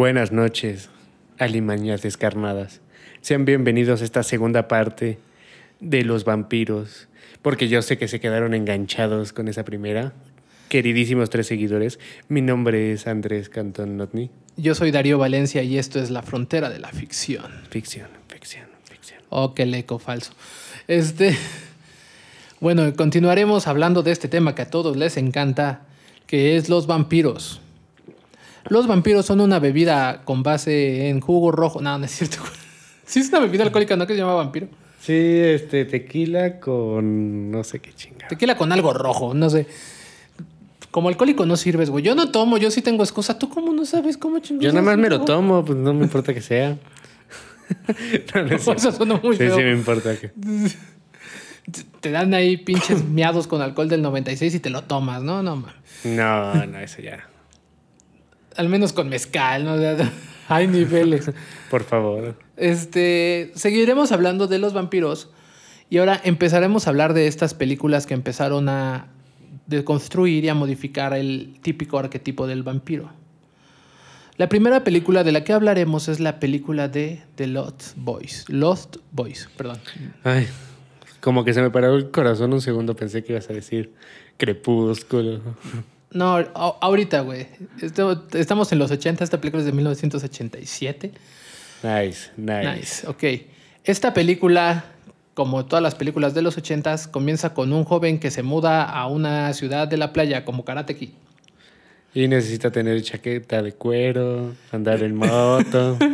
Buenas noches, alimañas descarnadas. Sean bienvenidos a esta segunda parte de los vampiros, porque yo sé que se quedaron enganchados con esa primera. Queridísimos tres seguidores, mi nombre es Andrés Cantón Notni. Yo soy Darío Valencia y esto es La Frontera de la Ficción. Ficción, ficción, ficción. Oh, qué leco falso. Este. Bueno, continuaremos hablando de este tema que a todos les encanta, que es los vampiros. Los vampiros son una bebida con base en jugo rojo. No, no es cierto. Sí, es una bebida alcohólica, ¿no? Que se llama vampiro. Sí, este, tequila con no sé qué chingada. Tequila con algo rojo, no sé. Como alcohólico no sirves, güey. Yo no tomo, yo sí tengo excusa. ¿Tú cómo no sabes cómo chingados? Yo nada más me lo tomo, pues no me importa que sea. No, no es Eso suena muy sí, feo. sí me importa que... Te dan ahí pinches miados con alcohol del 96 y te lo tomas, ¿no? No, mames. No, no, eso ya. Al menos con mezcal, ¿no? Hay niveles. Por favor. Este, seguiremos hablando de los vampiros y ahora empezaremos a hablar de estas películas que empezaron a deconstruir y a modificar el típico arquetipo del vampiro. La primera película de la que hablaremos es la película de The Lost Boys. Lost Boys, perdón. Ay, como que se me paró el corazón un segundo. Pensé que ibas a decir crepúsculo. No, ahorita, güey. Estamos en los 80, esta película es de 1987. Nice, nice. Nice, ok. Esta película, como todas las películas de los 80s, comienza con un joven que se muda a una ciudad de la playa como Karate Kid. Y necesita tener chaqueta de cuero, andar en moto.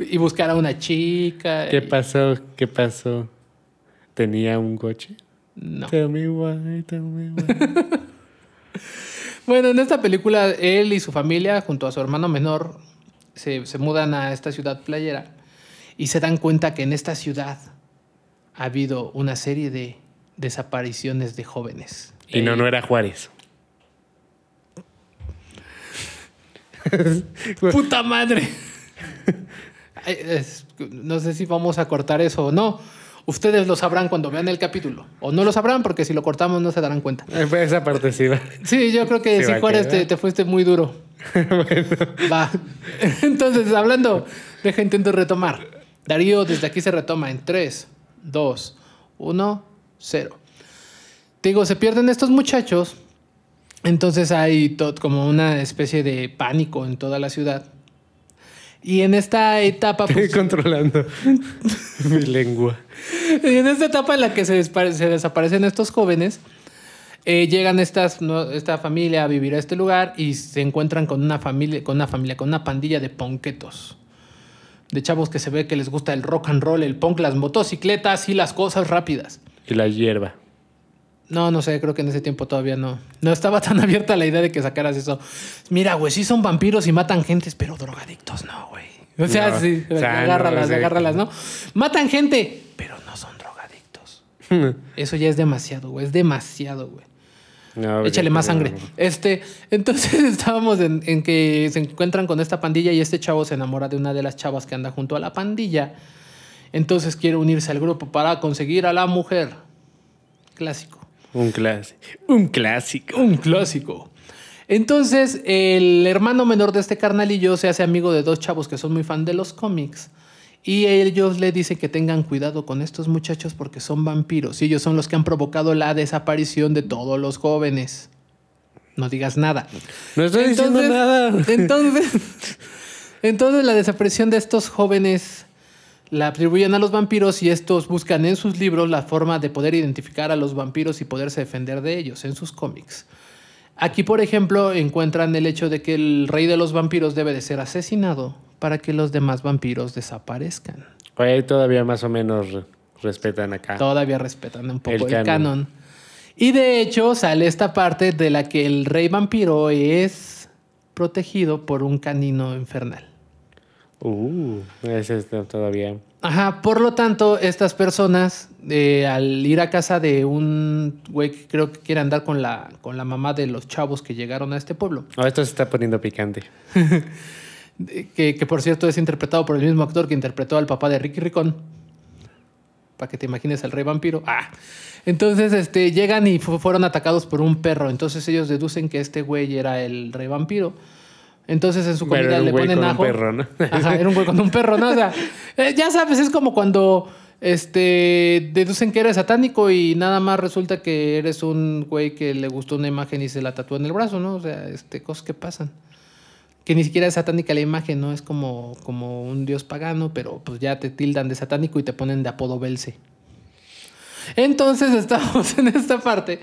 Y buscar a una chica. ¿Qué y- pasó? ¿Qué pasó? ¿Tenía un coche? No. Tell me why, tell me why. Bueno, en esta película, él y su familia, junto a su hermano menor, se, se mudan a esta ciudad playera y se dan cuenta que en esta ciudad ha habido una serie de desapariciones de jóvenes. Y no, Eh, no era Juárez. ¡Puta madre! No sé si vamos a cortar eso o no. Ustedes lo sabrán cuando vean el capítulo. O no lo sabrán porque si lo cortamos no se darán cuenta. Eh, Esa parte sí va. Sí, yo creo que Sí si Juárez te, te fuiste muy duro. Va. Entonces, hablando, deja intento retomar. Darío, desde aquí se retoma en 3, 2, 1, 0. Te digo, se pierden estos muchachos. Entonces hay como una especie de pánico en toda la ciudad. Y en esta etapa, Estoy pues, controlando mi lengua. y en esta etapa en la que se, se desaparecen estos jóvenes, eh, llegan estas, no- esta familia a vivir a este lugar y se encuentran con una familia, con una familia, con una pandilla de ponquetos. De chavos que se ve que les gusta el rock and roll, el punk, las motocicletas y las cosas rápidas. Y la hierba. No, no sé, creo que en ese tiempo todavía no. No estaba tan abierta la idea de que sacaras eso. Mira, güey, sí son vampiros y matan gentes, pero drogadictos no, güey. O sea, No, sí, o sea, agárralas, no, agárralas, ¿no? Matan gente, pero no son drogadictos. Eso ya es demasiado, güey. Es demasiado, güey. No, Échale más sangre. Este, entonces estábamos en, en que se encuentran con esta pandilla y este chavo se enamora de una de las chavas que anda junto a la pandilla. Entonces quiere unirse al grupo para conseguir a la mujer. Clásico. Un clásico. Un clásico. Un clásico. Entonces, el hermano menor de este carnalillo se hace amigo de dos chavos que son muy fan de los cómics. Y ellos le dicen que tengan cuidado con estos muchachos porque son vampiros. Y ellos son los que han provocado la desaparición de todos los jóvenes. No digas nada. No estoy diciendo nada. Entonces, entonces la desaparición de estos jóvenes la atribuyen a los vampiros y estos buscan en sus libros la forma de poder identificar a los vampiros y poderse defender de ellos en sus cómics. Aquí, por ejemplo, encuentran el hecho de que el rey de los vampiros debe de ser asesinado para que los demás vampiros desaparezcan. Oye, todavía más o menos re- respetan acá. Todavía respetan un poco El el, canon. canon. Y de hecho sale esta parte de la que el rey vampiro es protegido por un canino infernal. Uh, ese está todavía. Ajá, por lo tanto, estas personas, eh, al ir a casa de un güey que creo que quiere andar con la, con la mamá de los chavos que llegaron a este pueblo, Oh, esto se está poniendo picante. que, que por cierto es interpretado por el mismo actor que interpretó al papá de Ricky Ricón, para que te imagines al rey vampiro. Ah. Entonces, este, llegan y fu- fueron atacados por un perro, entonces ellos deducen que este güey era el rey vampiro. Entonces en su Pero comida era un le güey ponen con un ajo. perro, ¿no? Ajá, era un güey con un perro, ¿no? O sea, eh, ya sabes, es como cuando este deducen que eres satánico y nada más resulta que eres un güey que le gustó una imagen y se la tatuó en el brazo, ¿no? O sea, este, cosas que pasan. Que ni siquiera es satánica la imagen, ¿no? Es como, como un dios pagano, pero pues ya te tildan de satánico y te ponen de apodo Belce. Entonces estamos en esta parte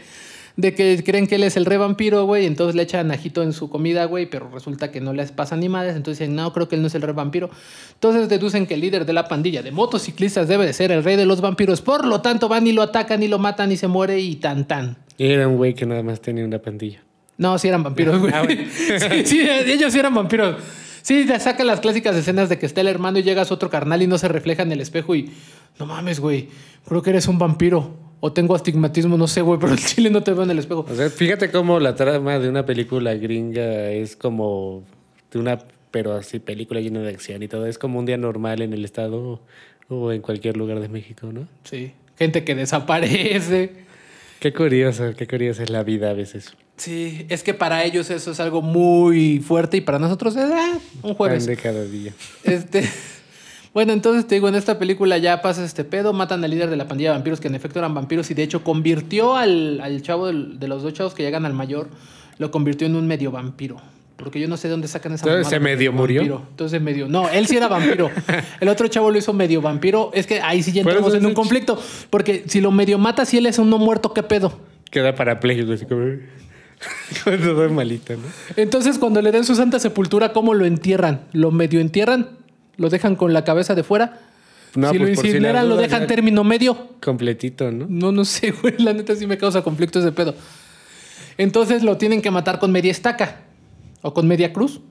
de que creen que él es el rey vampiro, güey, entonces le echan ajito en su comida, güey, pero resulta que no les pasa ni madres, entonces dicen, no, creo que él no es el rey vampiro. Entonces deducen que el líder de la pandilla de motociclistas debe de ser el rey de los vampiros, por lo tanto van y lo atacan y lo matan y se muere y tan tan. Era un güey que nada más tenía una pandilla. No, sí eran vampiros, güey. Ah, bueno. sí, sí, ellos sí eran vampiros. Sí, te sacan las clásicas escenas de que está el hermano y llegas otro carnal y no se refleja en el espejo y no mames, güey, creo que eres un vampiro. O tengo astigmatismo, no sé, güey, pero el chile no te veo en el espejo. O sea, fíjate cómo la trama de una película gringa es como de una, pero así, película llena de acción y todo. Es como un día normal en el estado o en cualquier lugar de México, ¿no? Sí, gente que desaparece. Qué curioso, qué curiosa es la vida a veces. Sí, es que para ellos eso es algo muy fuerte y para nosotros es ah, un jueves. Pan de cada día. Este, bueno, entonces te digo, en esta película ya pasa este pedo, matan al líder de la pandilla de vampiros, que en efecto eran vampiros, y de hecho convirtió al, al chavo del- de los dos chavos que llegan al mayor, lo convirtió en un medio vampiro. Porque yo no sé de dónde sacan esa Entonces, ¿se medio murió? vampiro. Entonces medio. No, él sí era vampiro. El otro chavo lo hizo medio vampiro. Es que ahí sí ya entramos en un conflicto. Porque si lo medio mata, si él es uno muerto, ¿qué pedo? Queda parapléjico, así como. malito, ¿no? Entonces, cuando le den su santa sepultura, ¿cómo lo entierran? ¿Lo medio entierran? ¿Lo dejan con la cabeza de fuera? No, si lo pues, si incineran, lo dejan término medio. Completito, ¿no? No, no sé, güey. La neta sí me causa conflicto ese pedo. Entonces lo tienen que matar con media estaca. O con media cruz.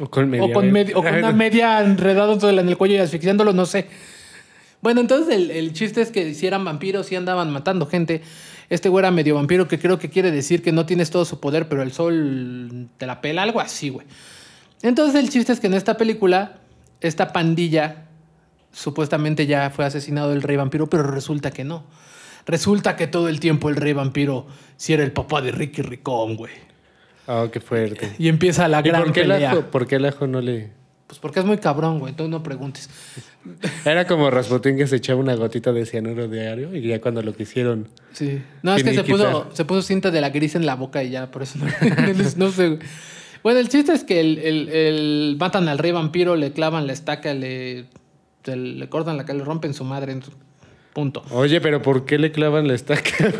O con media o, con media- o con una media enredada en el cuello y asfixiándolo, no sé. Bueno, entonces el, el chiste es que si eran vampiros, sí andaban matando gente. Este güey era medio vampiro, que creo que quiere decir que no tienes todo su poder, pero el sol te la pela, algo así, güey. Entonces el chiste es que en esta película, esta pandilla, supuestamente ya fue asesinado el rey vampiro, pero resulta que no. Resulta que todo el tiempo el rey vampiro sí era el papá de Ricky Ricón, güey. Oh, qué fuerte. Y empieza la ¿Y gran por qué, el pelea. ajo, por qué el ajo no le.? Pues porque es muy cabrón, güey. Entonces no preguntes. Era como Rasputín que se echaba una gotita de cianuro diario y ya cuando lo quisieron. Sí. No, es que se puso, se puso cinta de la gris en la boca y ya, por eso no, no sé. Bueno, el chiste es que el, el- el- matan al rey vampiro, le clavan la estaca, le, le cortan la cara, le rompen su madre. Punto. Oye, pero ¿por qué le clavan la estaca?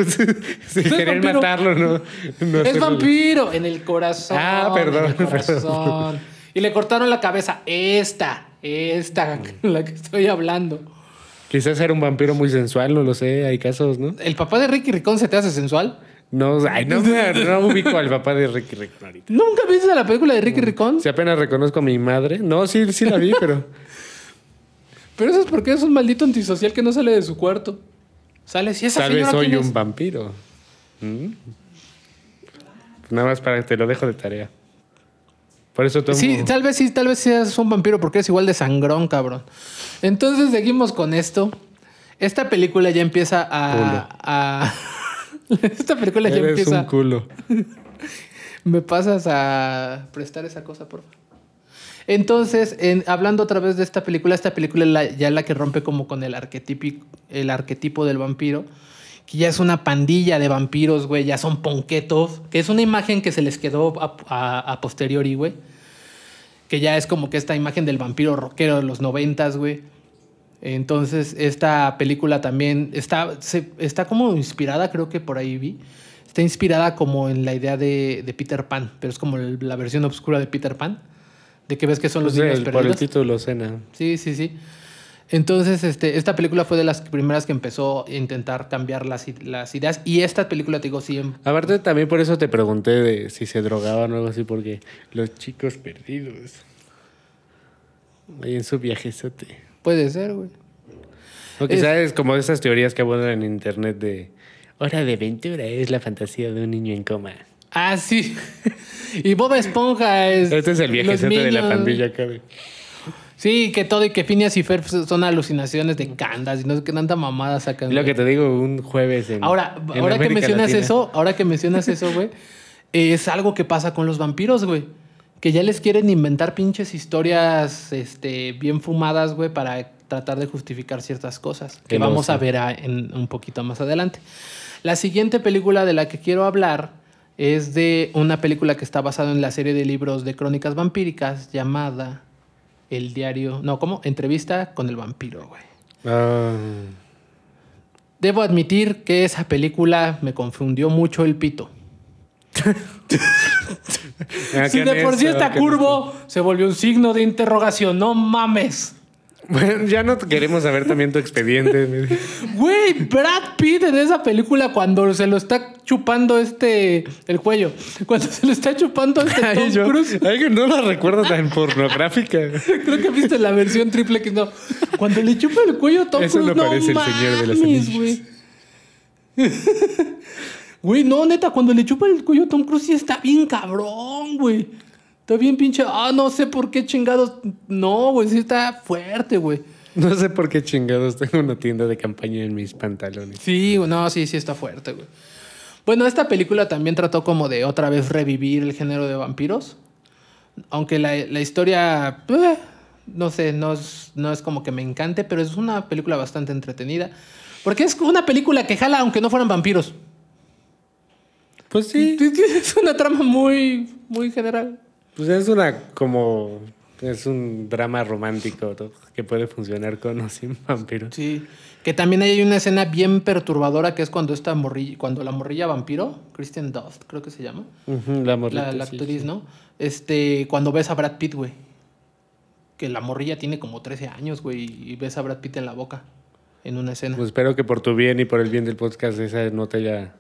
si querían vampiro. matarlo, no. no es vampiro en el corazón. Ah, perdón, en el corazón. Y le cortaron la cabeza. Esta, esta, la que estoy hablando. Quizás era un vampiro muy sensual, no lo sé, hay casos, ¿no? ¿El papá de Ricky Ricón se te hace sensual? No, ay, no, no ubico al papá de Ricky Rick ahorita. ¿Nunca viste la película de Ricky Ricón? Si apenas reconozco a mi madre. No, sí, sí la vi, pero. Pero eso es porque es un maldito antisocial que no sale de su cuarto. Sale, si esa Tal vez soy un vampiro. ¿Mm? Nada más para que te lo dejo de tarea. Por eso tomo. Sí, tal vez sí, tal vez seas un vampiro porque es igual de sangrón, cabrón. Entonces seguimos con esto. Esta película ya empieza a. Esta película ya Eres empieza. un culo. ¿Me pasas a prestar esa cosa, por favor? Entonces, en- hablando otra vez de esta película, esta película es la- ya la que rompe como con el arquetipo, el arquetipo del vampiro, que ya es una pandilla de vampiros, güey, ya son ponquetos, que es una imagen que se les quedó a, a- a posteriori, güey, que ya es como que esta imagen del vampiro rockero de los noventas, güey. Entonces, esta película también está, se- está como inspirada, creo que por ahí vi. Está inspirada como en la idea de, de Peter Pan, pero es como el- la versión oscura de Peter Pan. De que ves que son los Pues niños el- por el perdidos. título, cena. Sí, sí, sí. Entonces, este, esta película fue de las primeras que empezó a intentar cambiar las, las ideas. Y esta película, te digo, sí, em- Aparte, también por eso te pregunté de si se drogaban o algo así, porque los chicos perdidos. Ahí en su viajezote. Puede ser, güey. O Es- quizás es como esas teorías que abundan en internet de hora de aventura es la fantasía de un niño en coma. Ah, sí. y Bob Esponja es. Este es el los viajezote de la pandilla de- Sí, que todo y que Phineas y Ferb son alucinaciones de candas y no sé qué tanta mamada sacan. Lo que te digo, un jueves en Ahora, en ahora que América mencionas Latina. eso, ahora que mencionas eso, güey, es algo que pasa con los vampiros, güey. Que ya les quieren inventar pinches historias este, bien fumadas, güey, para tratar de justificar ciertas cosas. Que vamos a ver a- en, un poquito más adelante. La siguiente película de la que quiero hablar es de una película que está basada en la serie de libros de crónicas vampíricas llamada El diario. No, ¿cómo? Entrevista con el vampiro, güey. Ah, Debo admitir que esa película me confundió mucho el pito. Si ¿qué de por sí está curvo, se volvió un signo de interrogación. No mames. Bueno, ya no queremos saber también tu expediente. Güey, Brad Pitt en esa película cuando se lo está chupando este... El cuello. Cuando se lo está chupando este Tom Ay, yo, Cruise. ay, que no la recuerdo tan pornográfica. Creo que viste la versión triple X. No. Cuando le chupa el cuello Tom Eso Cruise, no no parece el mames, Señor de Anillos. güey. No, neta, cuando le chupa el cuello a Tom Cruise sí está bien cabrón, güey. Está bien pinche... Ah, no sé por qué chingados... No, güey, sí está fuerte, güey. No sé por qué chingados tengo una tienda de campaña en mis pantalones. Sí, no, sí, sí está fuerte, güey. Bueno, esta película también trató como de otra vez revivir el género de vampiros. Aunque la, la historia, eh, no sé, no es, no es como que me encante, pero es una película bastante entretenida. Porque es una película que jala aunque no fueran vampiros. Pues sí. Es una trama muy, muy general. Pues es una como. Es un drama romántico ¿no? que puede funcionar con o sin vampiros. Sí. Que también hay una escena bien perturbadora que es cuando esta morrilla, cuando la morrilla vampiro, Kristen Dust, creo que se llama. La morrita, la, la sí, actriz, sí. ¿no? Este, cuando ves a Brad Pitt, güey. Que la morrilla tiene como 13 años, güey, y ves a Brad Pitt en la boca en una escena. Pues espero que por tu bien y por el bien del podcast esa no te haya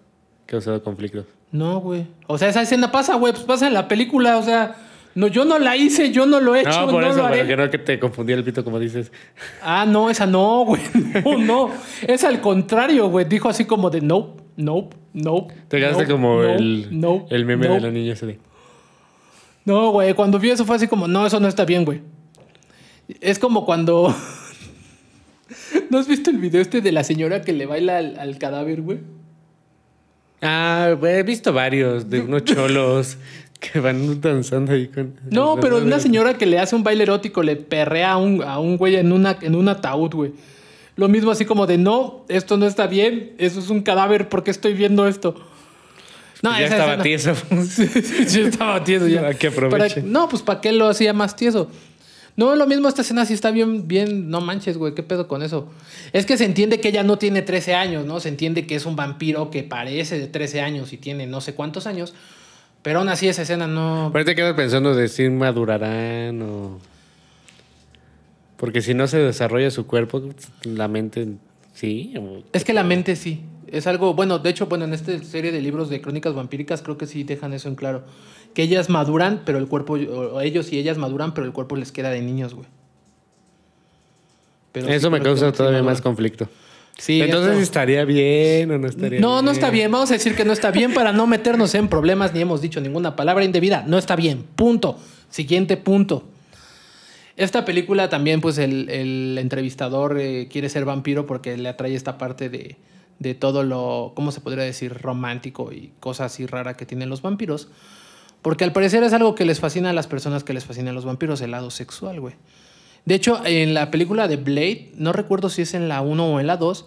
causado conflictos. No, güey. O sea, esa escena pasa, güey, pues pasa en la película, o sea, no, yo no la hice, yo no lo he hecho, No, no, por eso, lo haré. que no que te confundí el pito como dices. Ah, no, esa no, güey. No, no. Es al contrario, güey. Dijo así como de nope, nope, nope. Te quedaste nope, como nope, el, nope, el meme de la niña ese de. No, güey, cuando vi eso fue así como, no, eso no está bien, güey. Es como cuando... ¿No has visto el video este de la señora que le baila al, al cadáver, güey? Ah, he visto varios de unos cholos que van danzando ahí con. No, pero una señora que le hace un baile erótico, le perrea a un, a un güey en, una, en un ataúd, güey. Lo mismo así como de, no, esto no está bien, eso es un cadáver, ¿por qué estoy viendo esto? No, ya esa estaba tieso. Sí, sí, sí, estaba tieso ya. Ah, que aproveche. Para- no, pues ¿para qué lo hacía más tieso? No, lo mismo esta escena sí está bien, bien, no manches, güey, ¿qué pedo con eso? Es que se entiende que ella no tiene 13 años, ¿no? Se entiende que es un vampiro que parece de 13 años y tiene no sé cuántos años, pero aún así esa escena no... Ahorita quedas pensando de si madurarán o. Porque si no se desarrolla su cuerpo, la mente sí. Es que la mente sí. Es algo, bueno, de hecho, bueno, en esta serie de libros de crónicas vampíricas creo que sí dejan eso en claro. Que ellas maduran, pero el cuerpo, o ellos y ellas maduran, pero el cuerpo les queda de niños, güey. Pero sí Eso me causa todavía maduran. más conflicto. Sí, Entonces, ¿estaría bien o no estaría No, bien? no está bien. Vamos a decir que no está bien para no meternos en problemas ni hemos dicho ninguna palabra indebida. No está bien. Punto. Siguiente punto. Esta película también, pues el, el entrevistador eh, quiere ser vampiro porque le atrae esta parte de, de todo lo, ¿cómo se podría decir? Romántico y cosas así raras que tienen los vampiros. Porque al parecer es algo que les fascina a las personas que les fascina a los vampiros, el lado sexual, güey. De hecho, en la película de Blade, no recuerdo si es en la 1 o en la 2,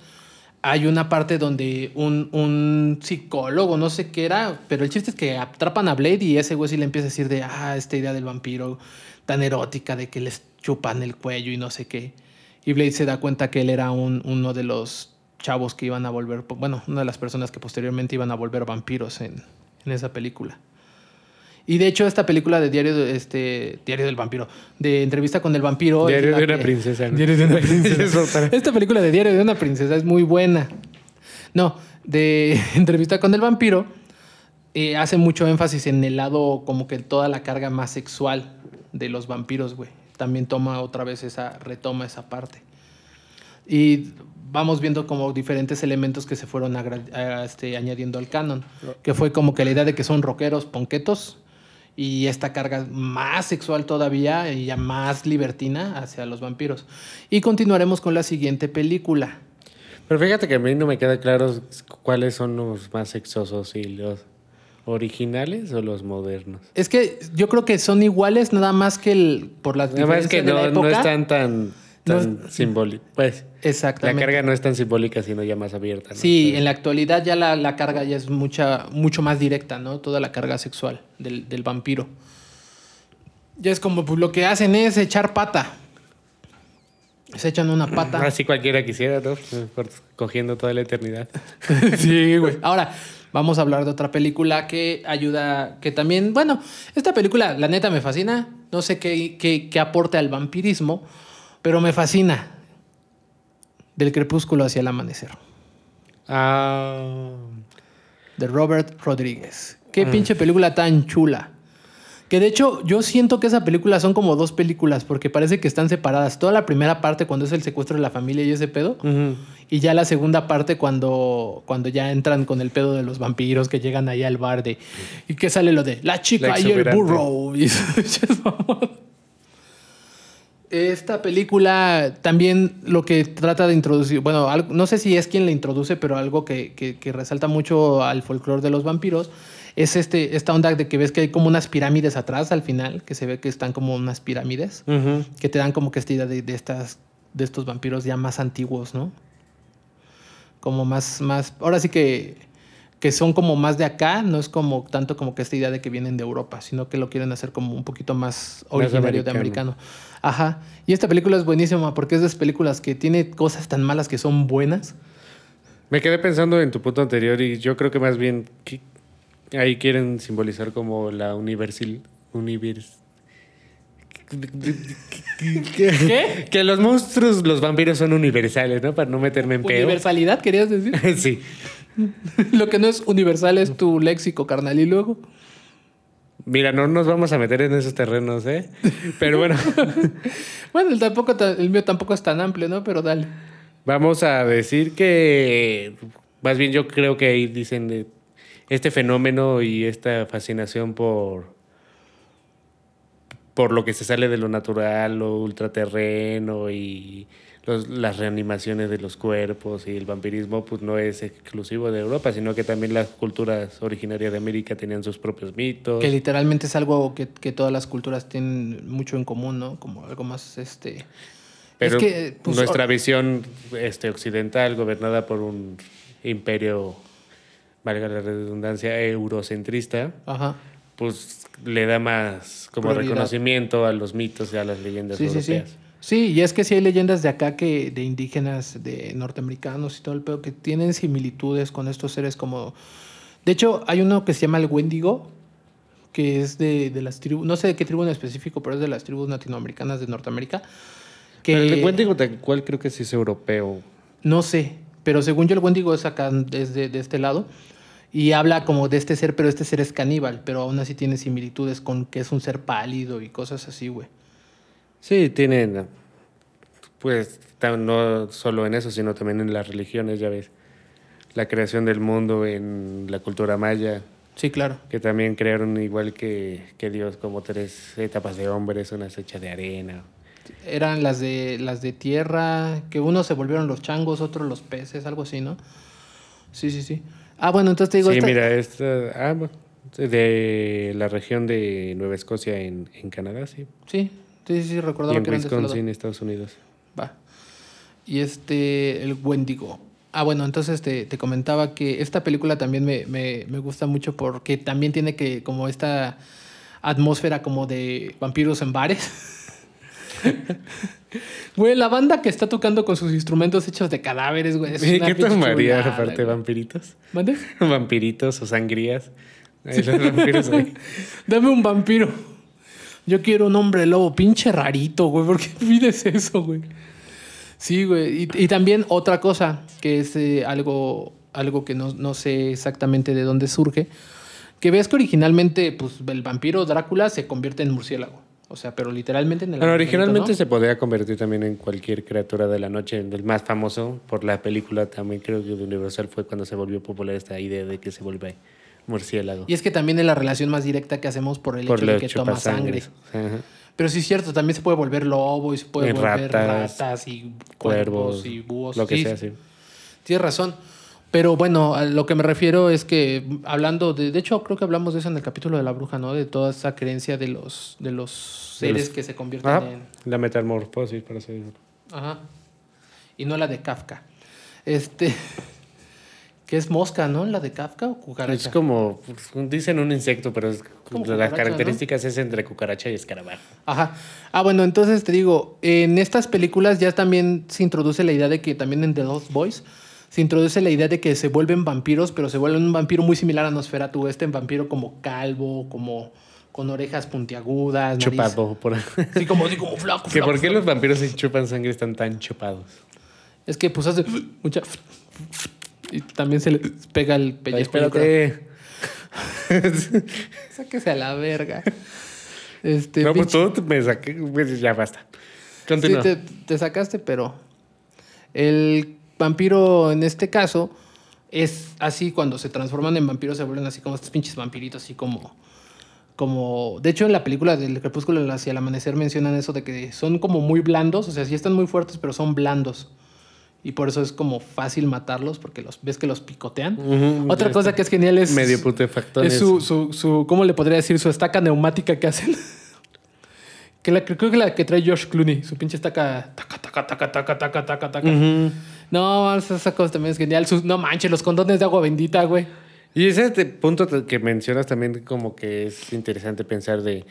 hay una parte donde un, un psicólogo, no sé qué era, pero el chiste es que atrapan a Blade y ese güey sí le empieza a decir de, ah, esta idea del vampiro tan erótica de que les chupan el cuello y no sé qué. Y Blade se da cuenta que él era un- uno de los chavos que iban a volver, bueno, una de las personas que posteriormente iban a volver vampiros en, en esa película. Y de hecho, esta película de Diario, de- este, Diario del Vampiro, de entrevista con el vampiro. Diario de una que- princesa. ¿no? Diario de una princesa. Esta película de Diario de una princesa es muy buena. No, de entrevista con el vampiro eh, hace mucho énfasis en el lado como que toda la carga más sexual de los vampiros, güey. También toma otra vez esa, retoma esa parte. Y vamos viendo como diferentes elementos que se fueron a- este, añadiendo al canon. Que fue como que la idea de que son rockeros, ponquetos. Y esta carga más sexual todavía y ya más libertina hacia los vampiros. Y continuaremos con la siguiente película. Pero fíjate que a mí no me queda claro cuáles son los más sexosos y los originales o los modernos. Es que yo creo que son iguales, nada más que el, por las Nada más que de la no, no época. están tan, No tan simbólicos. Pues la Exactamente. carga no es tan simbólica, sino ya más abierta. ¿no? Sí, Pero- en la actualidad ya la, la carga ya es mucha, mucho más directa, ¿no? Toda la carga sexual del, del vampiro. Ya es como pues, lo que hacen es echar pata. Se echan una pata. Así cualquiera quisiera, ¿no? Por- Cogiendo toda la eternidad. sí, güey. Ahora, vamos a hablar de otra película que ayuda, que también, bueno, esta película, la neta, me fascina. No sé qué, qué, qué aporta al vampirismo, pero me fascina. Del crepúsculo hacia el amanecer. Ah. De Robert Rodríguez. Qué pinche película tan chula. Que de hecho, yo siento que esa película son como dos películas, porque parece que están separadas. Toda la primera parte cuando es el secuestro de la familia y ese pedo. Y ya la segunda parte cuando, cuando ya entran con el pedo de los vampiros que llegan ahí al bar de... Y que sale lo de la chica La y el burro. Y eso- Esta película también lo que trata de introducir, bueno, algo- no sé si es quien la introduce, pero algo que, que- que resalta mucho al folclore de los vampiros es este, esta onda de que ves que hay como unas pirámides atrás al final, que se ve que están como unas pirámides que te dan como que esta idea de, de estas de estos vampiros ya más antiguos, ¿no? Como más más ahora sí que que son como más de acá, no es como tanto como que esta idea de que vienen de Europa, sino que lo quieren hacer como un poquito más originario de americano. Ajá. Y esta película es buenísima porque es de esas películas que tiene cosas tan malas que son buenas. Me quedé pensando en tu punto anterior y yo creo que más bien que ahí quieren simbolizar como la universal univers ¿Qué? que los monstruos, los vampiros son universales, ¿no? Para no meterme en peo. Universalidad, querías decir. sí. Lo que no es universal es tu léxico, carnal. Y luego. Mira, no nos vamos a meter en esos terrenos, ¿eh? Pero bueno, Bueno, el, tampoco, ta- el mío tampoco es tan amplio, ¿no? Pero dale. vamos a decir que más bien yo creo que ahí dicen de este fenómeno y esta fascinación por por lo que se sale de lo natural, lo ultraterreno y los- las reanimaciones de los cuerpos y el vampirismo, pues no es exclusivo de Europa, sino que también las culturas originarias de América tenían sus propios mitos. Que literalmente es algo que, que todas las culturas tienen mucho en común, ¿no? Como algo más, este... Pero es que, pues, nuestra visión este, occidental, gobernada por un imperio, valga la redundancia, eurocentrista, Ajá. pues le da más como Prioridad. reconocimiento a los mitos y a las leyendas Sí, sí, sí. Sí, y es que sí hay leyendas de acá que de indígenas, de norteamericanos y todo el pedo que tienen similitudes con estos seres como... De hecho, hay uno que se llama el Wendigo, que es de, de las tribus, no sé de qué tribu en específico, pero es de las tribus latinoamericanas de Norteamérica. Que Pero el Wendigo tal cual creo que sí es europeo. No sé, pero según yo el Wendigo es acá, es de, de este lado. Y habla como de este ser, pero este ser es caníbal, pero aún así tiene similitudes con que es un ser pálido y cosas así, güey. Sí, tienen, pues, no solo en eso, sino también en las religiones, ya ves. La creación del mundo en la cultura maya, Sí, claro. que también crearon igual que, que Dios, como tres etapas de hombres, una hecha de arena. Eran las de las de tierra, que unos se volvieron los changos, otros los peces, algo así, ¿no? Sí, sí, sí. Ah, bueno, entonces te digo... sí, esta- mira, esta, ah, de la región de Nueva Escocia en, en Canadá, sí. Sí, sí, sí, Y recordaba en que eran. Wisconsin, Estados Unidos. Va. Y este, el Wendigo. Ah, bueno, entonces te, te comentaba que esta película también me, me, me gusta mucho porque también tiene que, como esta atmósfera como de vampiros en bares. Güey, la banda que está tocando con sus instrumentos hechos de cadáveres, güey. es una ¿Qué tomaría aparte vampiritos? ¿Mande? Vampiritos o sangrías. Los vampiros. Dame un vampiro. Yo quiero un hombre lobo, pinche rarito, güey. ¿Por qué pides eso, güey? Sí, güey. Y, y también otra cosa, que es eh, algo, algo que no, no sé exactamente de dónde surge. Que ves que originalmente, pues, el vampiro Drácula se convierte en murciélago. O sea, pero literalmente en el Bueno, originalmente ¿no? se podía convertir también en cualquier criatura de la noche. El más famoso por la película también creo que de Universal fue cuando se volvió popular esta idea de que se vuelve murciélago. Y es que también es la relación más directa que hacemos por el por hecho de que toma sangre. Ajá. Pero sí es cierto, también se puede volver lobo y se puede Y volver ratas, ratas, y Cuervos, y búhos. lo que Sí, sea, sí. Tienes razón. Pero bueno, a lo que me refiero es que hablando de, de hecho creo que hablamos de eso en el capítulo de la bruja, ¿no? De toda esa creencia de los de los seres los- que se convierten Ajá, en La metamorfosis, para ser ajá. Y no la de Kafka. Este que es mosca, ¿no? La de Kafka o cucaracha. Es como, pues, dicen un insecto, pero es- las características es entre cucaracha y escarabajo. Ajá. Ah, bueno, entonces te digo, en estas películas ya también se introduce la idea de que también en The Lost Boys se introduce la idea de que se vuelven vampiros, pero se vuelven un vampiro muy similar a Nosferatu, este vampiro como calvo, como con orejas puntiagudas, nariz- Chupado. Por... Sí, como así como flaco, que flaco, ¿Por qué flaco. los vampiros si chupan sangre están tan chupados? Es que pues hace mucha y también se le pega el creo. espérate. Sáquese a la verga. Este, no, pues tú me saqué. pues, ya basta. Sí, Continúa. te, te sacaste, pero el vampiro en este caso es así cuando se transforman en vampiros se vuelven así como estos pinches vampiritos así como como de hecho en la película del crepúsculo hacia el amanecer mencionan eso de que son como muy blandos, o sea, sí están muy fuertes, pero son blandos. Y por eso es como fácil matarlos porque los ves que los picotean. Otra cosa que es genial es Medio putefactones. es su, su, su, ¿cómo le podría decir? Su estaca neumática que hacen. que la, creo que la que trae George Clooney. Su pinche estaca. Taca, taca, taca, taca, taca, taca, taca. No, esa, cosa también es genial. Sus- no manches, los condones de agua bendita, güey. Y ese te- punto que mencionas también como que es interesante pensar de...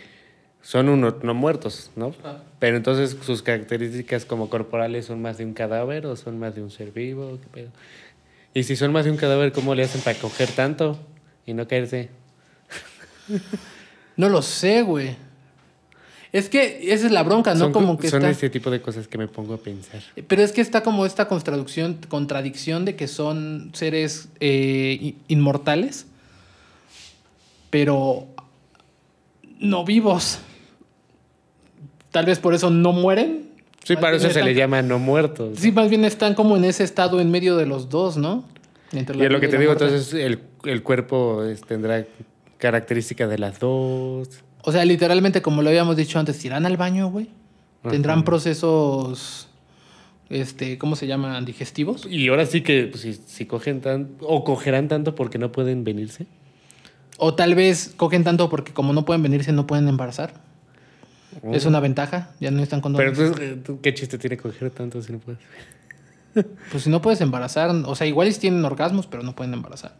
Son unos no muertos, ¿no? Ah. Pero entonces sus características como corporales son más de un cadáver o son más de un ser vivo. ¿Qué pedo? Y si son más de un cadáver, ¿cómo le hacen para coger tanto y no caerse? No lo sé, güey. Es que esa es la bronca, ¿no? son como co- que son está. ese tipo de cosas que me pongo a pensar. Pero es que está como esta contradicción, contradicción de que son seres eh, inmortales, pero no vivos. Tal vez por eso no mueren. Sí, para eso se están- le llama no muertos. Sí, más bien están como en ese estado en medio de los dos, ¿no? Entre y es lo que te digo, muerte. entonces el, el cuerpo tendrá características de las dos. O sea, literalmente, como lo habíamos dicho antes, irán al baño, güey. Tendrán Ajá. procesos, este, ¿cómo se llaman? Digestivos. Y ahora sí que pues, si, si cogen tan o cogerán tanto porque no pueden venirse. O tal vez cogen tanto porque como no pueden venirse, no pueden embarazar. Es una ventaja, ya no están con Pero entonces, eh, ¿tú ¿qué chiste tiene coger tanto si no puedes? Pues si no puedes embarazar, o sea, igual tienen orgasmos, pero no pueden embarazar.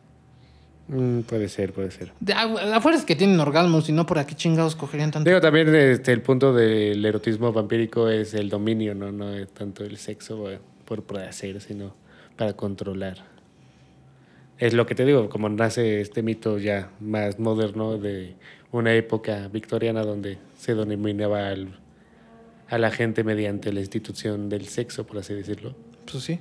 Mm, puede ser, puede ser. A- Afuera es que tienen orgasmos, y no por aquí chingados cogerían tanto. Digo, también este, el punto del erotismo vampírico es el dominio, ¿no? No es tanto el sexo eh, por placer, sino para controlar. Es lo que te digo, como nace este mito ya más moderno de una época victoriana donde se dominaba al- a la gente mediante la institución del sexo, por así decirlo. Pues sí.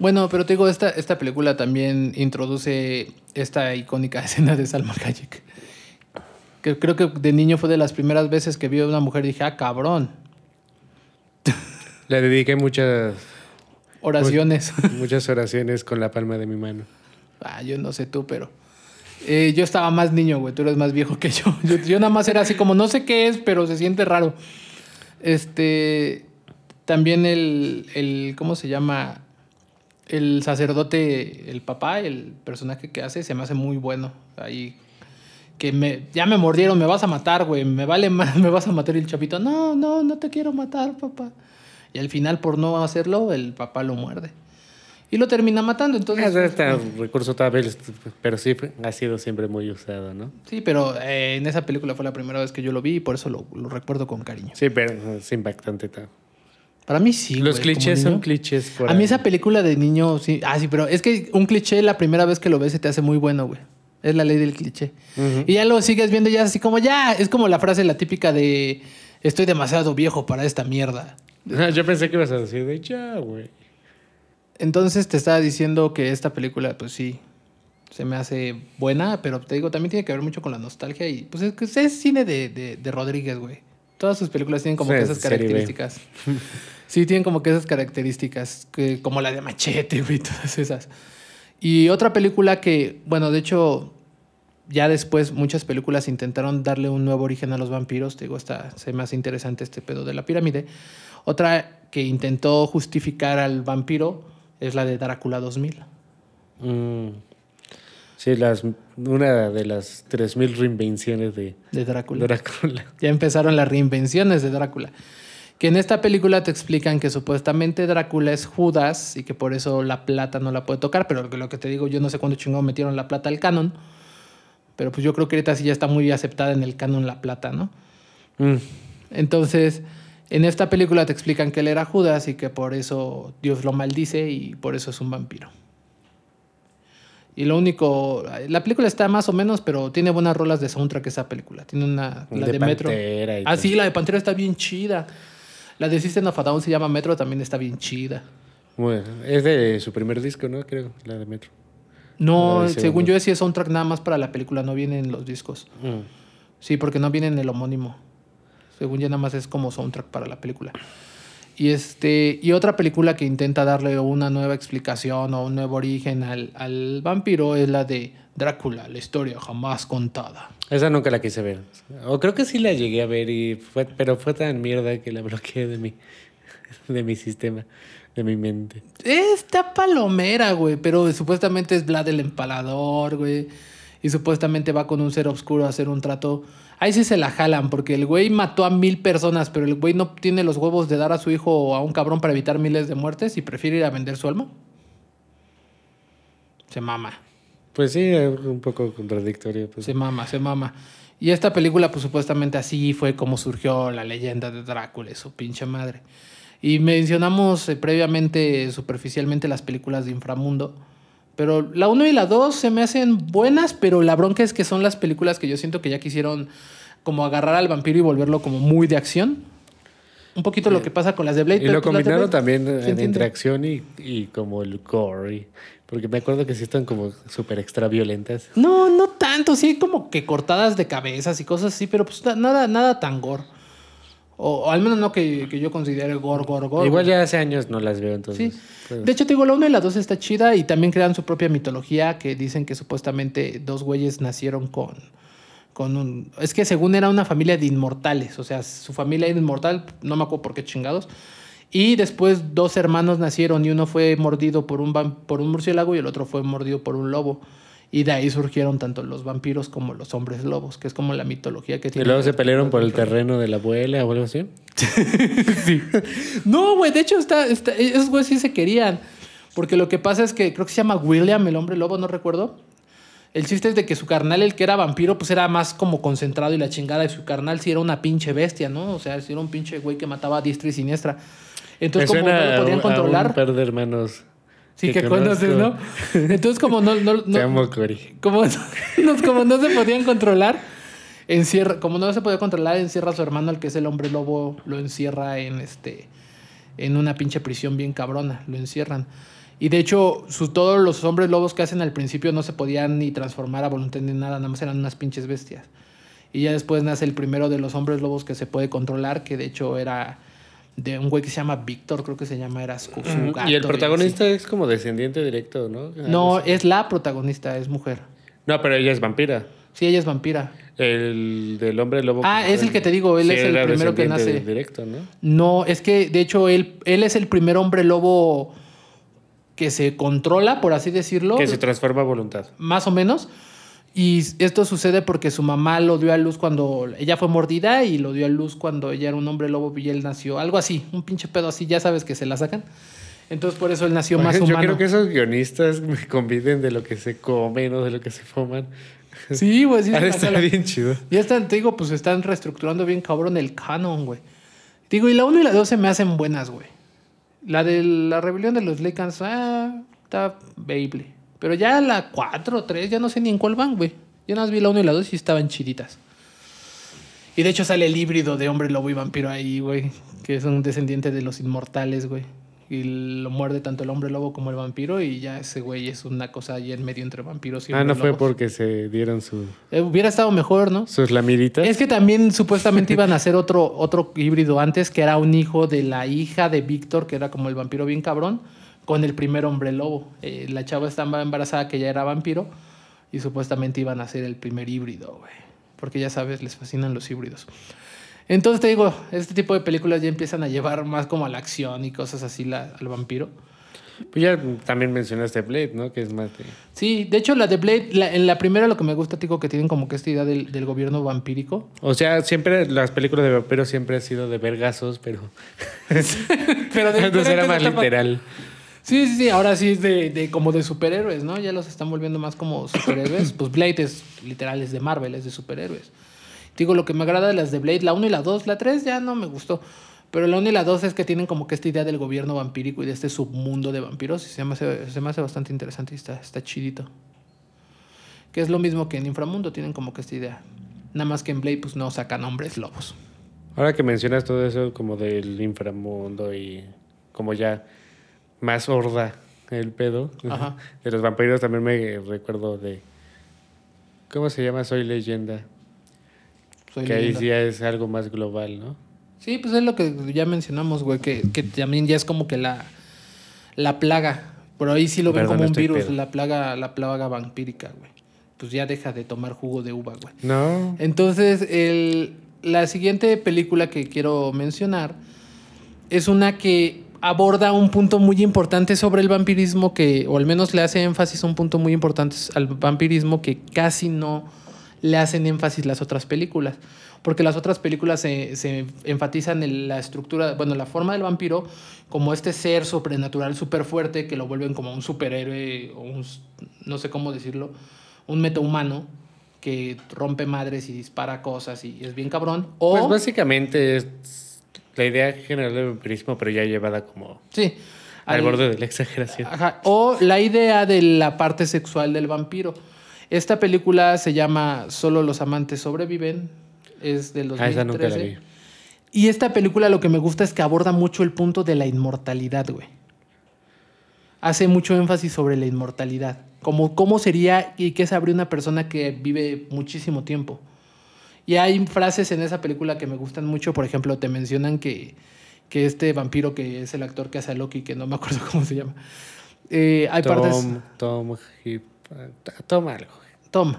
Bueno, pero te digo, esta, esta película también introduce esta icónica escena de Salma Hayek. Que creo que de niño fue de las primeras veces que vi a una mujer y dije, ah, cabrón. Le dediqué muchas, Oraciones. muchas oraciones con la palma de mi mano. ah, yo no sé tú, pero. Eh, yo estaba más niño, güey. Tú eres más viejo que yo. yo. nada más era así como, no sé qué es, pero se siente raro. Este. También el. el ¿Cómo se llama? El sacerdote, el papá, el personaje que hace, se me hace muy bueno. Ahí. Que me, ya me mordieron, me vas a matar, güey. Me vale más, me vas a matar. El chapito, no, no, no te quiero matar, papá. Y al final, por no hacerlo, el papá lo muerde. Y lo termina matando. Entonces, Es este recurso tal vez, pero sí ha sido siempre muy usado, ¿no? Sí, pero eh, en esa película fue la primera vez que yo lo vi y por eso lo, lo recuerdo con cariño. Sí, pero es impactante. ta- Para mí sí. Los clichés son clichés. por A mí ahí. esa película de niño, sí. Ah, sí, pero es que un cliché la primera vez que lo ves se te hace muy bueno, güey. Es la ley del cliché. Y ya lo sigues viendo ya así como ya. Es como la frase, la típica de estoy demasiado viejo para esta mierda. Ah, Yo pensé que ibas a decir de ya, güey. Entonces te estaba diciendo que esta película, pues sí, se me hace buena, pero te digo, también tiene que ver mucho con la nostalgia y pues es que es cine de, de, de Rodríguez, güey. Todas sus películas tienen como Sí, que esas características. sí, tienen como que esas características, que, como la de Machete, güey, todas esas. Y otra película que, bueno, de hecho, ya después muchas películas intentaron darle un nuevo origen a los vampiros. Te digo, está, se me hace interesante este pedo de la pirámide. Otra que intentó justificar al vampiro es la de Drácula 2000. Mm. Sí, las, una de las 3.000 reinvenciones de De Drácula. Drácula. Ya empezaron las reinvenciones de Drácula. Que en esta película te explican que supuestamente Drácula es Judas y que por eso la plata no la puede tocar. Pero lo que te digo, yo no sé cuándo chingón metieron la plata al canon. Pero pues yo creo que ahorita sí ya está muy aceptada en el canon la plata, ¿no? Mm. Entonces, en esta película te explican que él era Judas y que por eso Dios lo maldice y por eso es un vampiro. Y lo único, la película está más o menos, pero tiene buenas rolas de soundtrack esa película. Tiene una, la de, De Metro. Ah, sí, la de Pantera está bien chida. La de System of a Down se llama Metro, también está bien chida. Bueno, es de su primer disco, ¿no? Creo, la de Metro. No, de según yo decía soundtrack nada más para la película, no viene en los discos. Mm. Sí, porque no viene en el homónimo. Según yo nada más es como soundtrack para la película. Y este y otra película que intenta darle una nueva explicación o un nuevo origen al, al vampiro es la de Drácula, la historia jamás contada. Esa nunca la quise ver. O creo que sí la llegué a ver, y fue, pero fue tan mierda que la bloqueé de mi, de mi sistema, de mi mente. Esta palomera, güey, pero supuestamente es Vlad el empalador, güey. Y supuestamente va con un ser oscuro a hacer un trato. Ahí sí se la jalan, porque el güey mató a mil personas, pero el güey no tiene los huevos de dar a su hijo o a un cabrón para evitar miles de muertes y prefiere ir a vender su alma. Se mama, Pues sí, es un poco contradictorio. Pues. se mama, se mama. Y esta película, pues supuestamente así fue como surgió la leyenda de Drácula, su pinche madre. Y mencionamos eh, previamente, superficialmente, las películas de Inframundo. Pero la 1 y la 2 se me hacen buenas, pero la bronca es que son las películas que yo siento que ya quisieron como agarrar al vampiro y volverlo como muy de acción. Un poquito lo que pasa con las de Blade. Y lo combinaron también en entiende. entre acción y, y como el gore. Porque me acuerdo que sí están como súper extra violentas. No, no tanto, sí, como que cortadas de cabezas y cosas así, pero pues na- nada, nada tan gore. O, o al menos no que, que yo considere gore, gore, gore. Igual ya hace años no las veo, entonces. Sí. pues, De hecho, te digo, la 1 y la 2 está chida y también crean su propia mitología que dicen que supuestamente dos güeyes nacieron con, con un... Es que según era una familia de inmortales, o sea, su familia era inmortal, no me acuerdo por qué chingados. Y después dos hermanos nacieron y uno fue mordido por un, por un murciélago y el otro fue mordido por un lobo. Y de ahí surgieron tanto los vampiros como los hombres lobos, que es como la mitología que y tiene. luego se pelearon por el terreno de la abuela o algo así. No, güey, de hecho, está, está- esos güeyes sí se querían. Porque lo que pasa es que creo que se llama William, el hombre lobo, no recuerdo. El chiste es de que su carnal, el que era vampiro, pues era más como concentrado y la chingada. Y su carnal sí era una pinche bestia, ¿no? O sea, sí era un pinche güey que mataba a diestra y siniestra. Entonces, como no lo podían controlar. un par de hermanos. Sí, que conoces, ¿no? Entonces, como no, no, no- Te amo, Cory. como, no, como no se podían controlar, encierra, como no se podía controlar, encierra a su hermano, el que es el hombre lobo, lo encierra en este en una pinche prisión bien cabrona, lo encierran. Y de hecho, su- todos los hombres lobos que hacen al principio no se podían ni transformar a voluntad ni nada, nada más eran unas pinches bestias. Y ya después nace el primero de los hombres lobos que se puede controlar, que de hecho era de un güey que se llama Víctor, creo que se llama, era su, su gato Y el protagonista es como descendiente directo, ¿no? No, es la protagonista, es mujer. No, pero ella es vampira. Sí, ella es vampira. El del hombre lobo. Ah, es el que te digo, él Sí, es el primero que nace. Directo, ¿no? No, es que de hecho él, él es el primer hombre lobo que se controla, por así decirlo. Que se transforma a voluntad. Más o menos. Y esto sucede porque su mamá lo dio a luz cuando ella fue mordida y lo dio a luz cuando ella era un hombre lobo y él nació. Algo así, un pinche pedo así, ya sabes que se la sacan. Entonces por eso él nació más Yo humano. quiero que esos guionistas me conviden de lo que se comen o de lo que se fuman. Sí, güey, sí. Jalan. bien chido. Ya están, te digo, pues están reestructurando bien cabrón el canon, güey. Digo, y la 1 y la 2 se me hacen buenas, güey. La de la rebelión de los Lycans, ah, está baby. Pero ya la 4 o 3, ya no sé ni en cuál van, güey. Yo nada más vi la 1 y la 2 y estaban chiditas. Y de hecho sale el híbrido de hombre lobo y vampiro ahí, güey. Que es un descendiente de los inmortales, güey. Y lo muerde tanto el hombre lobo como el vampiro. Y ya ese güey es una cosa ahí en medio entre vampiros y Ah, no fue lobos. porque se dieron su, Eh, hubiera estado mejor, ¿no? sus lamiditas. Es que también supuestamente iban a hacer otro, otro híbrido antes, que era un hijo de la hija de Víctor, que era como el vampiro bien cabrón, con el primer hombre lobo. Eh, la chava estaba embarazada, que ya era vampiro, y supuestamente iban a hacer el primer híbrido, güey. Porque ya sabes, les fascinan los híbridos. Entonces te digo, este tipo de películas ya empiezan a llevar más como a la acción y cosas así la- al vampiro. Pues ya también mencionaste Blade, ¿no? Que es más de... Sí, de hecho la de Blade, la- en la primera lo que me gusta, digo, que tienen como que esta idea del, del gobierno vampírico. O sea, siempre las películas de vampiros siempre han sido de vergazos, pero Pero de antes era más literal. Sí, sí, sí, ahora sí es de, de como de superhéroes, ¿no? Ya los están volviendo más como superhéroes. pues Blade es literal, es de Marvel, es de superhéroes. Digo, lo que me agrada de las de Blade, la 1 y la 2, la 3 ya no me gustó. Pero la 1 y la 2 es que tienen como que esta idea del gobierno vampírico y de este submundo de vampiros. Y se me hace, se me hace bastante interesante y está, está chidito. Que es lo mismo que en Inframundo, tienen como que esta idea. Nada más que en Blade pues no sacan hombres lobos. Ahora que mencionas todo eso como del inframundo y como ya más horda el pedo Ajá. de los vampiros, también me recuerdo de... ¿Cómo se llama? Soy leyenda. Soy que ahí leyenda. sí ya es algo más global, ¿no? Sí, pues es lo que ya mencionamos, güey, que, que también ya es como que la, la plaga. Pero ahí sí lo ven Perdón, como un virus, pedo. la plaga, la plaga vampírica, güey. Pues ya deja de tomar jugo de uva, güey. No. Entonces, el, la siguiente película que quiero mencionar es una que aborda un punto muy importante sobre el vampirismo, que, o al menos le hace énfasis un punto muy importante al vampirismo que casi no le hacen énfasis las otras películas. Porque las otras películas se, se enfatizan en la estructura, bueno, la forma del vampiro como este ser sobrenatural súper fuerte que lo vuelven como un superhéroe o un, no sé cómo decirlo, un metahumano que rompe madres y dispara cosas y es bien cabrón. O, Pues básicamente es la idea general del vampirismo, pero ya llevada como sí, al al- borde de la exageración. Ajá, O la idea de la parte sexual del vampiro. Esta película se llama Solo los amantes sobreviven. Es del 2013. Ah, esa nunca la vi. Y esta película lo que me gusta es que aborda mucho el punto de la inmortalidad, güey. Hace mucho énfasis sobre la inmortalidad. Como cómo sería y qué sabría una persona que vive muchísimo tiempo. Y hay frases en esa película que me gustan mucho. Por ejemplo, te mencionan que, que este vampiro que es el actor que hace a Loki, que no me acuerdo cómo se llama. eh, hay partes... Tom, Tom, Hip- Tom algo. Tom.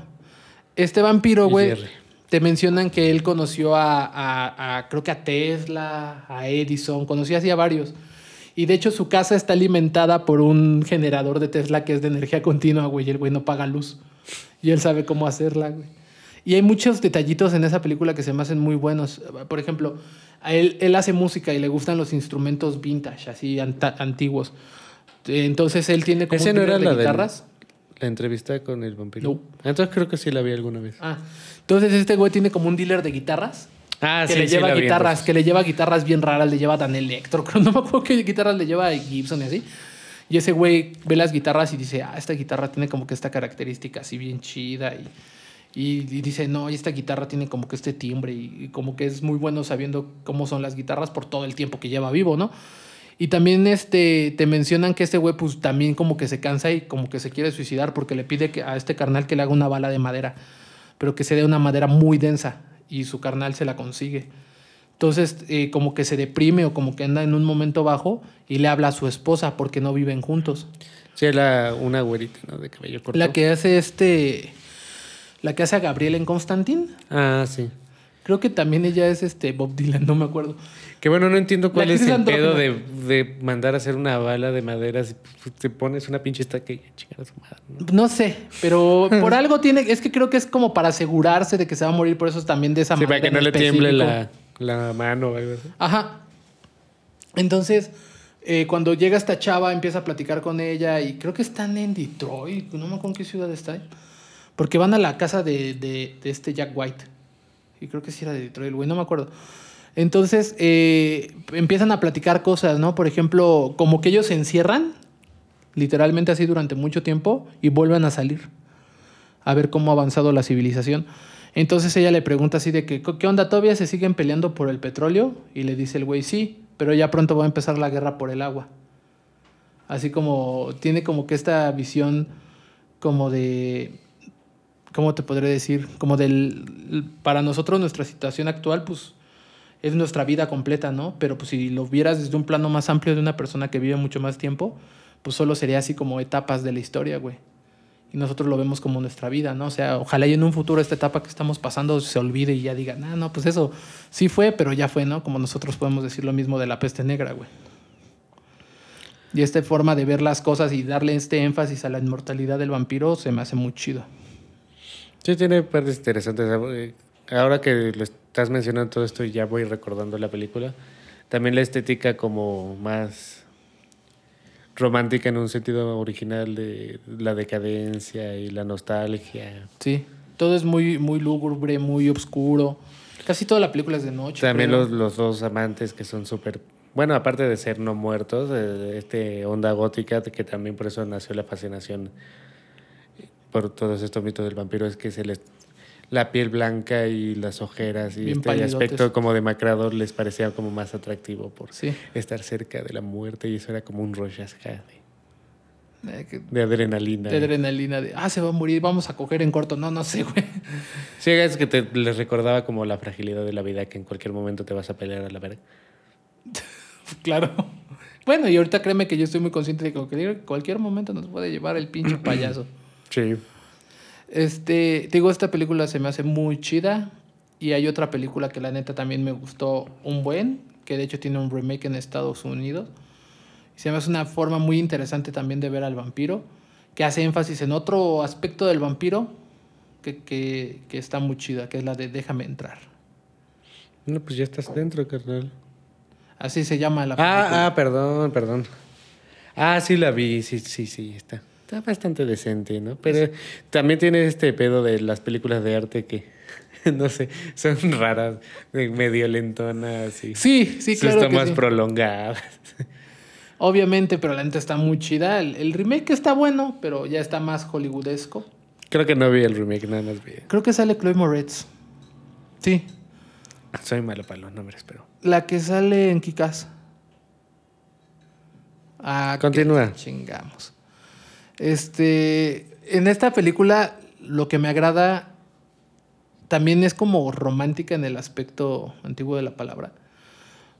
Este vampiro, güey, te mencionan que él conoció a, a- a- creo que a Tesla, a Edison, conocía así a varios. Y de hecho su casa está alimentada por un generador de Tesla que es de energía continua, güey, y el güey no paga luz. Y él sabe cómo hacerla, güey. Y hay muchos detallitos en esa película que se me hacen muy buenos. Por ejemplo, a él, él hace música y le gustan los instrumentos vintage, así antiguos. Entonces él tiene como ¿Ese no era de la guitarras. La entrevista con el vampiro. No. Entonces creo que sí la vi alguna vez. Ah, entonces este güey tiene como un dealer de guitarras. Ah, que sí, le sí lleva vi, guitarras, que le lleva guitarras bien raras, le lleva Dan Electro, creo, no me acuerdo qué guitarras le lleva Gibson y así. Y ese güey ve las guitarras y dice, ah, esta guitarra tiene como que esta característica así bien chida. Y, y, y dice, no, esta guitarra tiene como que este timbre y, y como que es muy bueno sabiendo cómo son las guitarras por todo el tiempo que lleva vivo, ¿no? Y también este, te mencionan que este güey pues también como que se cansa y como que se quiere suicidar porque le pide que, a este carnal que le haga una bala de madera, pero que se dé una madera muy densa y su carnal se la consigue. Entonces eh, como que se deprime o como que anda en un momento bajo y le habla a su esposa porque no viven juntos. Sí, era una güerita, ¿no? De cabello corto. La que hace este... La que hace a Gabriel en Constantin. Ah, sí. Creo que también ella es este Bob Dylan, no me acuerdo. Que bueno, no entiendo cuál es el pedo de, de mandar a hacer una bala de madera si te pones una pinche estaca y chingar a su madre, ¿no? No sé, pero por algo tiene... Es que creo que es como para asegurarse de que se va a morir, por eso es también de esa Sí, para que no le tiemble la, la mano o algo así. Ajá. Entonces, eh, cuando llega esta chava, empieza a platicar con ella y creo que están en Detroit, no me acuerdo en qué ciudad está. Porque van a la casa de, de- este Jack White. Y creo que sí era de Detroit, güey, no me acuerdo. Entonces, eh, empiezan a platicar cosas, ¿no? Por ejemplo, como que ellos se encierran literalmente así durante mucho tiempo, y vuelven a salir a ver cómo ha avanzado la civilización. Entonces ella le pregunta así de que, ¿qué onda? ¿Todavía se siguen peleando por el petróleo? Y le dice el güey, sí, pero ya pronto va a empezar la guerra por el agua. Así como tiene como que esta visión como de, ¿cómo te podré decir? Como del, para nosotros nuestra situación actual, pues es nuestra vida completa, ¿no? Pero pues si lo vieras desde un plano más amplio de una persona que vive mucho más tiempo, pues solo sería así como etapas de la historia, güey y nosotros lo vemos como nuestra vida, ¿no? O sea, ojalá y en un futuro esta etapa que estamos pasando se olvide y ya digan, ah, no, pues eso sí fue, pero ya fue, ¿no? Como nosotros podemos decir lo mismo de la peste negra, güey. Y esta forma de ver las cosas y darle este énfasis a la inmortalidad del vampiro se me hace muy chido. Sí, tiene partes interesantes. Ahora que lo estás mencionando todo esto ya voy recordando la película, también la estética como más romántica en un sentido original de la decadencia y la nostalgia. Sí, todo es muy, muy lúgubre, muy oscuro. Casi toda la película es de noche. También los, los, dos amantes que son súper... Bueno, aparte de ser no muertos, este onda gótica, que también por eso nació la fascinación por todos estos mitos del vampiro, es que se les la piel blanca y las ojeras y este aspecto como demacrado les parecía como más atractivo por estar cerca de la muerte y eso era como un Rorschach de, de adrenalina. De adrenalina, de, ah, se va a morir, vamos a coger en corto. No, no sé, güey. Sí, es que te, les recordaba como la fragilidad de la vida, que en cualquier momento te vas a pelear a la verga. claro. Bueno, y ahorita créeme que yo estoy muy consciente de que en cualquier momento nos puede llevar el pinche payaso. Sí. Este, digo, esta película se me hace muy chida. Y hay otra película que la neta también me gustó un buen, que de hecho tiene un remake en Estados Unidos. Se me hace una forma muy interesante también de ver al vampiro, que hace énfasis en otro aspecto del vampiro que, que, que está muy chida, que es la de Déjame entrar. No, pues ya estás dentro, carnal. Así se llama la película. Ah, ah, perdón, perdón. Ah, sí la vi, sí, sí, sí, está. Está bastante decente, ¿no? Pero también tiene este pedo de las películas de arte que, no sé, son raras, medio lentonas y sí, sí, claro. Son más prolongadas. Obviamente, pero la neta está muy chida. El, remake está bueno, pero ya está más hollywoodesco. Creo que no vi el remake, nada más vi. Creo que sale Chloe Moretz. Sí. Soy malo para los nombres, pero. La que sale en Kikas. Ah, Continúa. Chingamos. Este, en esta película lo que me agrada también es como romántica en el aspecto antiguo de la palabra,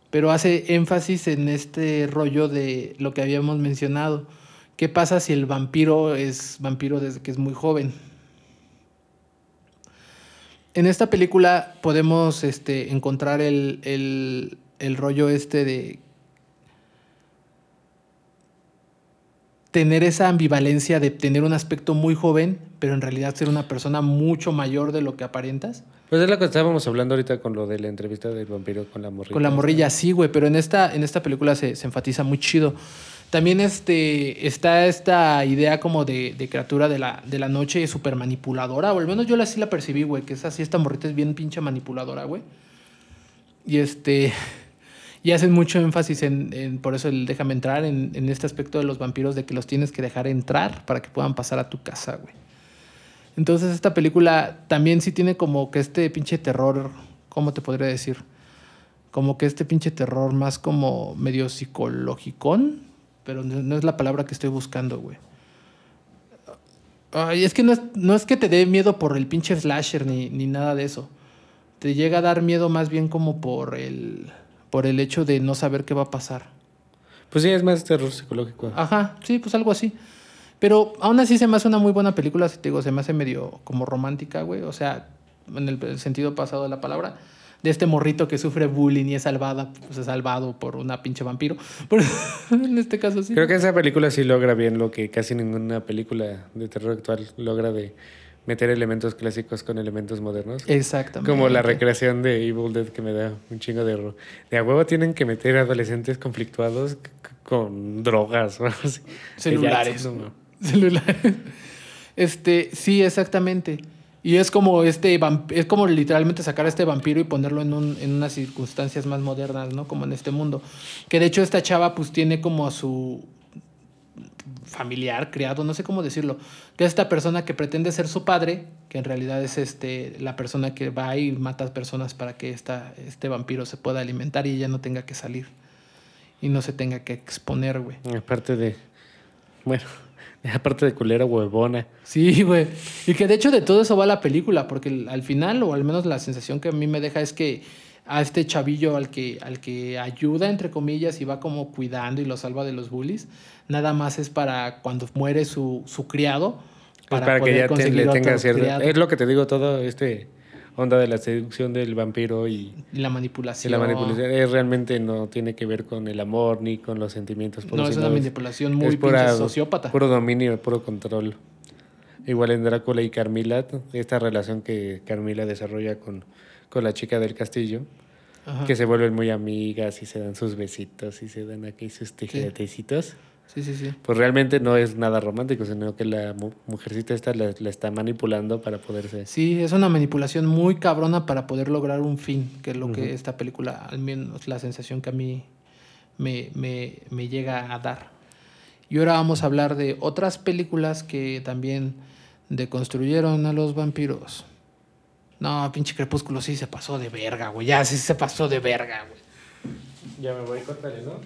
pero hace énfasis en este rollo de lo que habíamos mencionado. ¿Qué pasa si el vampiro es vampiro desde que es muy joven? En esta película podemos este, encontrar el, el rollo este de tener esa ambivalencia de tener un aspecto muy joven, pero en realidad ser una persona mucho mayor de lo que aparentas. Pues es lo que estábamos hablando ahorita con lo de la entrevista del vampiro con la morrilla. Con la morrilla, sí, güey, pero en esta, en esta película se, se, enfatiza muy chido. También este, está esta idea como de, de criatura de la, de la noche súper manipuladora, o al menos yo así la percibí, güey, que es así, esta morrita es bien pinche manipuladora, güey. Y este... Y hacen mucho énfasis en, por eso el déjame entrar, en, este aspecto de los vampiros, de que los tienes que dejar entrar para que puedan pasar a tu casa, güey. Entonces esta película también sí tiene como que este pinche terror, ¿cómo te podría decir? Como que este pinche terror más como medio psicológico, pero no es la palabra que estoy buscando, güey. Es que no es, no es que te dé miedo por el pinche slasher ni, ni nada de eso. Te llega a dar miedo más bien como por el por el hecho de no saber qué va a pasar. Pues sí, es más terror psicológico. Ajá, sí, pues algo así. Pero aún así se me hace una muy buena película, si te digo, se me hace medio como romántica, güey. O sea, en el sentido pasado de la palabra. De este morrito que sufre bullying y es salvada, pues es salvado por una pinche vampiro. en este caso sí. Creo que esa película sí logra bien lo que casi ninguna película de terror actual logra de meter elementos clásicos con elementos modernos. Exactamente. Como la recreación de Evil Dead que me da un chingo de De a huevo tienen que meter adolescentes conflictuados con drogas o así. Celulares. Celulares. Este, sí, exactamente. Y es como este es como literalmente sacar a este vampiro y ponerlo en, un, en unas circunstancias más modernas, ¿no? Como en este mundo. Que de hecho esta chava pues tiene como a su familiar, criado, no sé cómo decirlo, que es esta persona que pretende ser su padre, que en realidad es este la persona que va y mata a personas para que esta, este vampiro se pueda alimentar y ella no tenga que salir y no se tenga que exponer, güey. Aparte de. Bueno, aparte de culera huevona. Sí, güey. Y que de hecho de todo eso va la película, porque al final, o al menos la sensación que a mí me deja es que a este chavillo al que, al que ayuda, entre comillas, y va como cuidando y lo salva de los bullies, nada más es para cuando muere su, su criado. Para, para que ya te- le tenga cierto. criado. Es lo que te digo, todo este onda de la seducción del vampiro y, Y la y manipulación. la manipulación. Es, realmente no tiene que ver con el amor ni con los sentimientos. No, es una manipulación muy es pura- sociópata. Puro dominio, puro control. Igual en Drácula y Carmila, esta relación que Carmila desarrolla con, con la chica del castillo, Ajá. que se vuelven muy amigas y se dan sus besitos y se dan aquí sus. Sí, sí, sí. Pues realmente no es nada romántico, sino que la mu- mujercita esta la, la está manipulando para poderse... Sí, es una manipulación muy cabrona para poder lograr un fin, que es lo que esta película, al menos la sensación que a mí me, me, me llega a dar. Y ahora vamos a hablar de otras películas que también deconstruyeron a los vampiros. No, pinche Crepúsculo sí se pasó de verga, güey. Ya sí se pasó de verga, güey. Ya me voy, córtale, ¿no?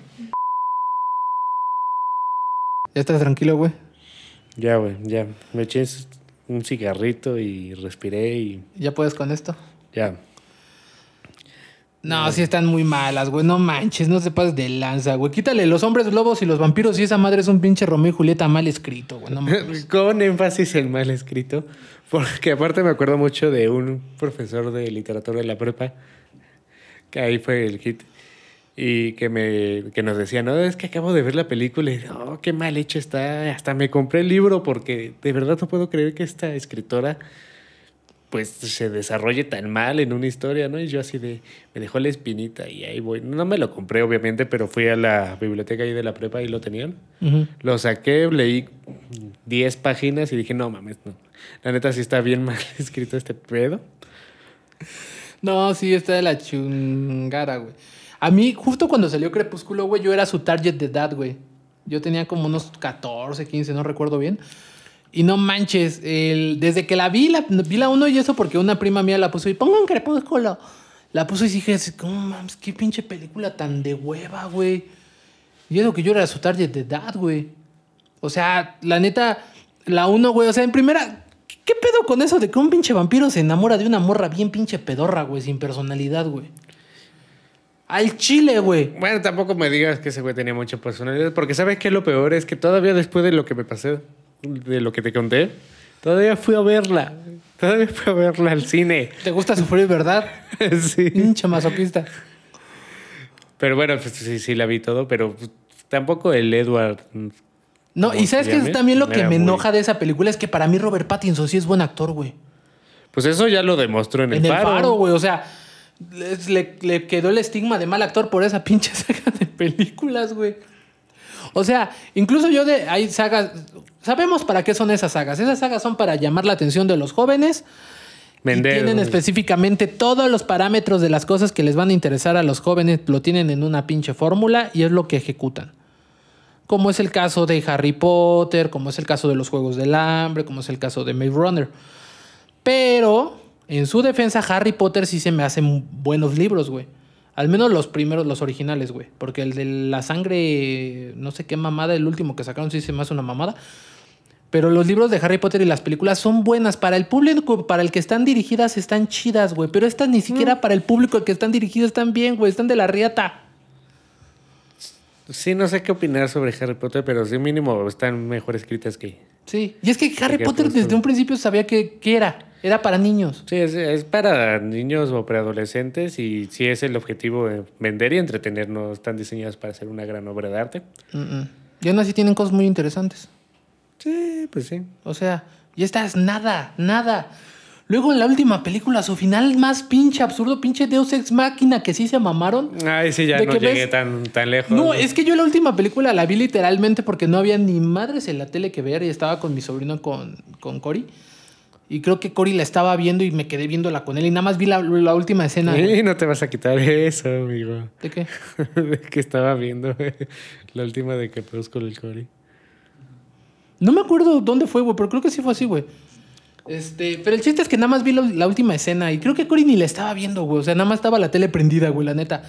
¿Ya estás tranquilo, güey? Ya, güey, ya. Me eché un cigarrito y respiré y ¿Ya puedes con esto? ya. No, sí están muy malas, güey. No manches, no se pases de lanza, güey. Quítale los hombres lobos y los vampiros y esa madre es un pinche Romeo y Julieta mal escrito, güey. No. Con énfasis el mal escrito, porque aparte me acuerdo mucho de un profesor de literatura de la prepa, que ahí fue el hit, y que, me, que nos decía, no, es que acabo de ver la película y, oh, qué mal hecho está, hasta me compré el libro porque de verdad no puedo creer que esta escritora pues se desarrolle tan mal en una historia, ¿no? Y yo así de, me dejó la espinita y ahí voy. No me lo compré, obviamente, pero fui a la biblioteca ahí de la prepa y lo tenían. Ujú. Lo saqué, leí 10 páginas y dije, no mames, no. La neta sí está bien mal escrito este pedo. No, sí, está de la chungara, güey. A mí, justo cuando salió Crepúsculo, güey, yo era su target de edad, güey. Yo tenía como unos 14, 15, no recuerdo bien. Y no manches, el- desde que la vi, la, vi la uno y eso porque una prima mía la puso y pongan Crepúsculo. La puso y dije, ¿cómo mames? Qué pinche película tan de hueva, güey. Y eso que yo era su target de edad, güey. O sea, la neta, la uno, güey. O sea, en primera, ¿qué pedo con eso de que un pinche vampiro se enamora de una morra bien pinche pedorra, güey, sin personalidad, güey? Al chile, güey. Bueno, tampoco me digas que ese güey tenía mucha personalidad, porque ¿sabes qué? Lo peor es que todavía después de lo que me pasé, de lo que te conté, todavía fui a verla. Todavía fui a verla al cine. Te gusta sufrir, ¿verdad? sí. Pinche masoquista. Pero bueno, pues sí, sí la vi todo, pero pues, tampoco el Edward. No, ¿Cómo y sabes que también lo que me muy- enoja de esa película es que para mí Robert Pattinson sí es buen actor, güey. Pues eso ya lo demostró en el En el faro. faro, güey. O sea, le, le- le quedó el estigma de mal actor por esa pinche saga de películas, güey. O sea, incluso yo de. Hay sagas. Sabemos para qué son esas sagas. Esas sagas son para llamar la atención de los jóvenes. Vender, y tienen específicamente todos los parámetros de las cosas que les van a interesar a los jóvenes. Lo tienen en una pinche fórmula y es lo que ejecutan. Como es el caso de Harry Potter, como es el caso de los Juegos del Hambre, como es el caso de Maze Runner. Pero, en su defensa, Harry Potter sí se me hacen buenos libros, güey. Al menos los primeros, los originales, güey. Porque el de la sangre, no sé qué mamada, el último que sacaron sí se me hace una mamada. Pero los libros de Harry Potter y las películas son buenas. Para el público, para el que están dirigidas, están chidas, güey. Pero estas ni siquiera para el público al que están dirigidas están bien, güey. Están de la riata. Sí, no sé qué opinar sobre Harry Potter, pero sí mínimo están mejor escritas que... Sí. Y es que Harry Porque, Potter desde un principio sabía que, que era. Era para niños. Sí, es, es para niños o preadolescentes y sí es el objetivo de vender y entretener, no están diseñadas para ser una gran obra de arte. Mm, mm. Y aún así tienen cosas muy interesantes. Sí, pues sí. O sea, y esta es nada, nada. Luego en la última película, su final más pinche absurdo, pinche Deus Ex Máquina, que sí se mamaron. Ay, sí, ya ¿De no llegué ves? tan, tan lejos. No, es que yo la última película la vi literalmente porque no había ni madres en la tele que ver y estaba con mi sobrino, con, con Cory. Y creo que Cory la estaba viendo y me quedé viéndola con él y nada más vi la, la última escena. Sí, no te vas a quitar eso, amigo. ¿De qué? De que estaba viendo la última de Crepúsculo el Cory. No me acuerdo dónde fue, güey, pero creo que sí fue así, güey. Este, pero el chiste es que nada más vi lo- la última escena y creo que Cory ni la estaba viendo, güey. O sea, nada más estaba la tele prendida, güey, la neta.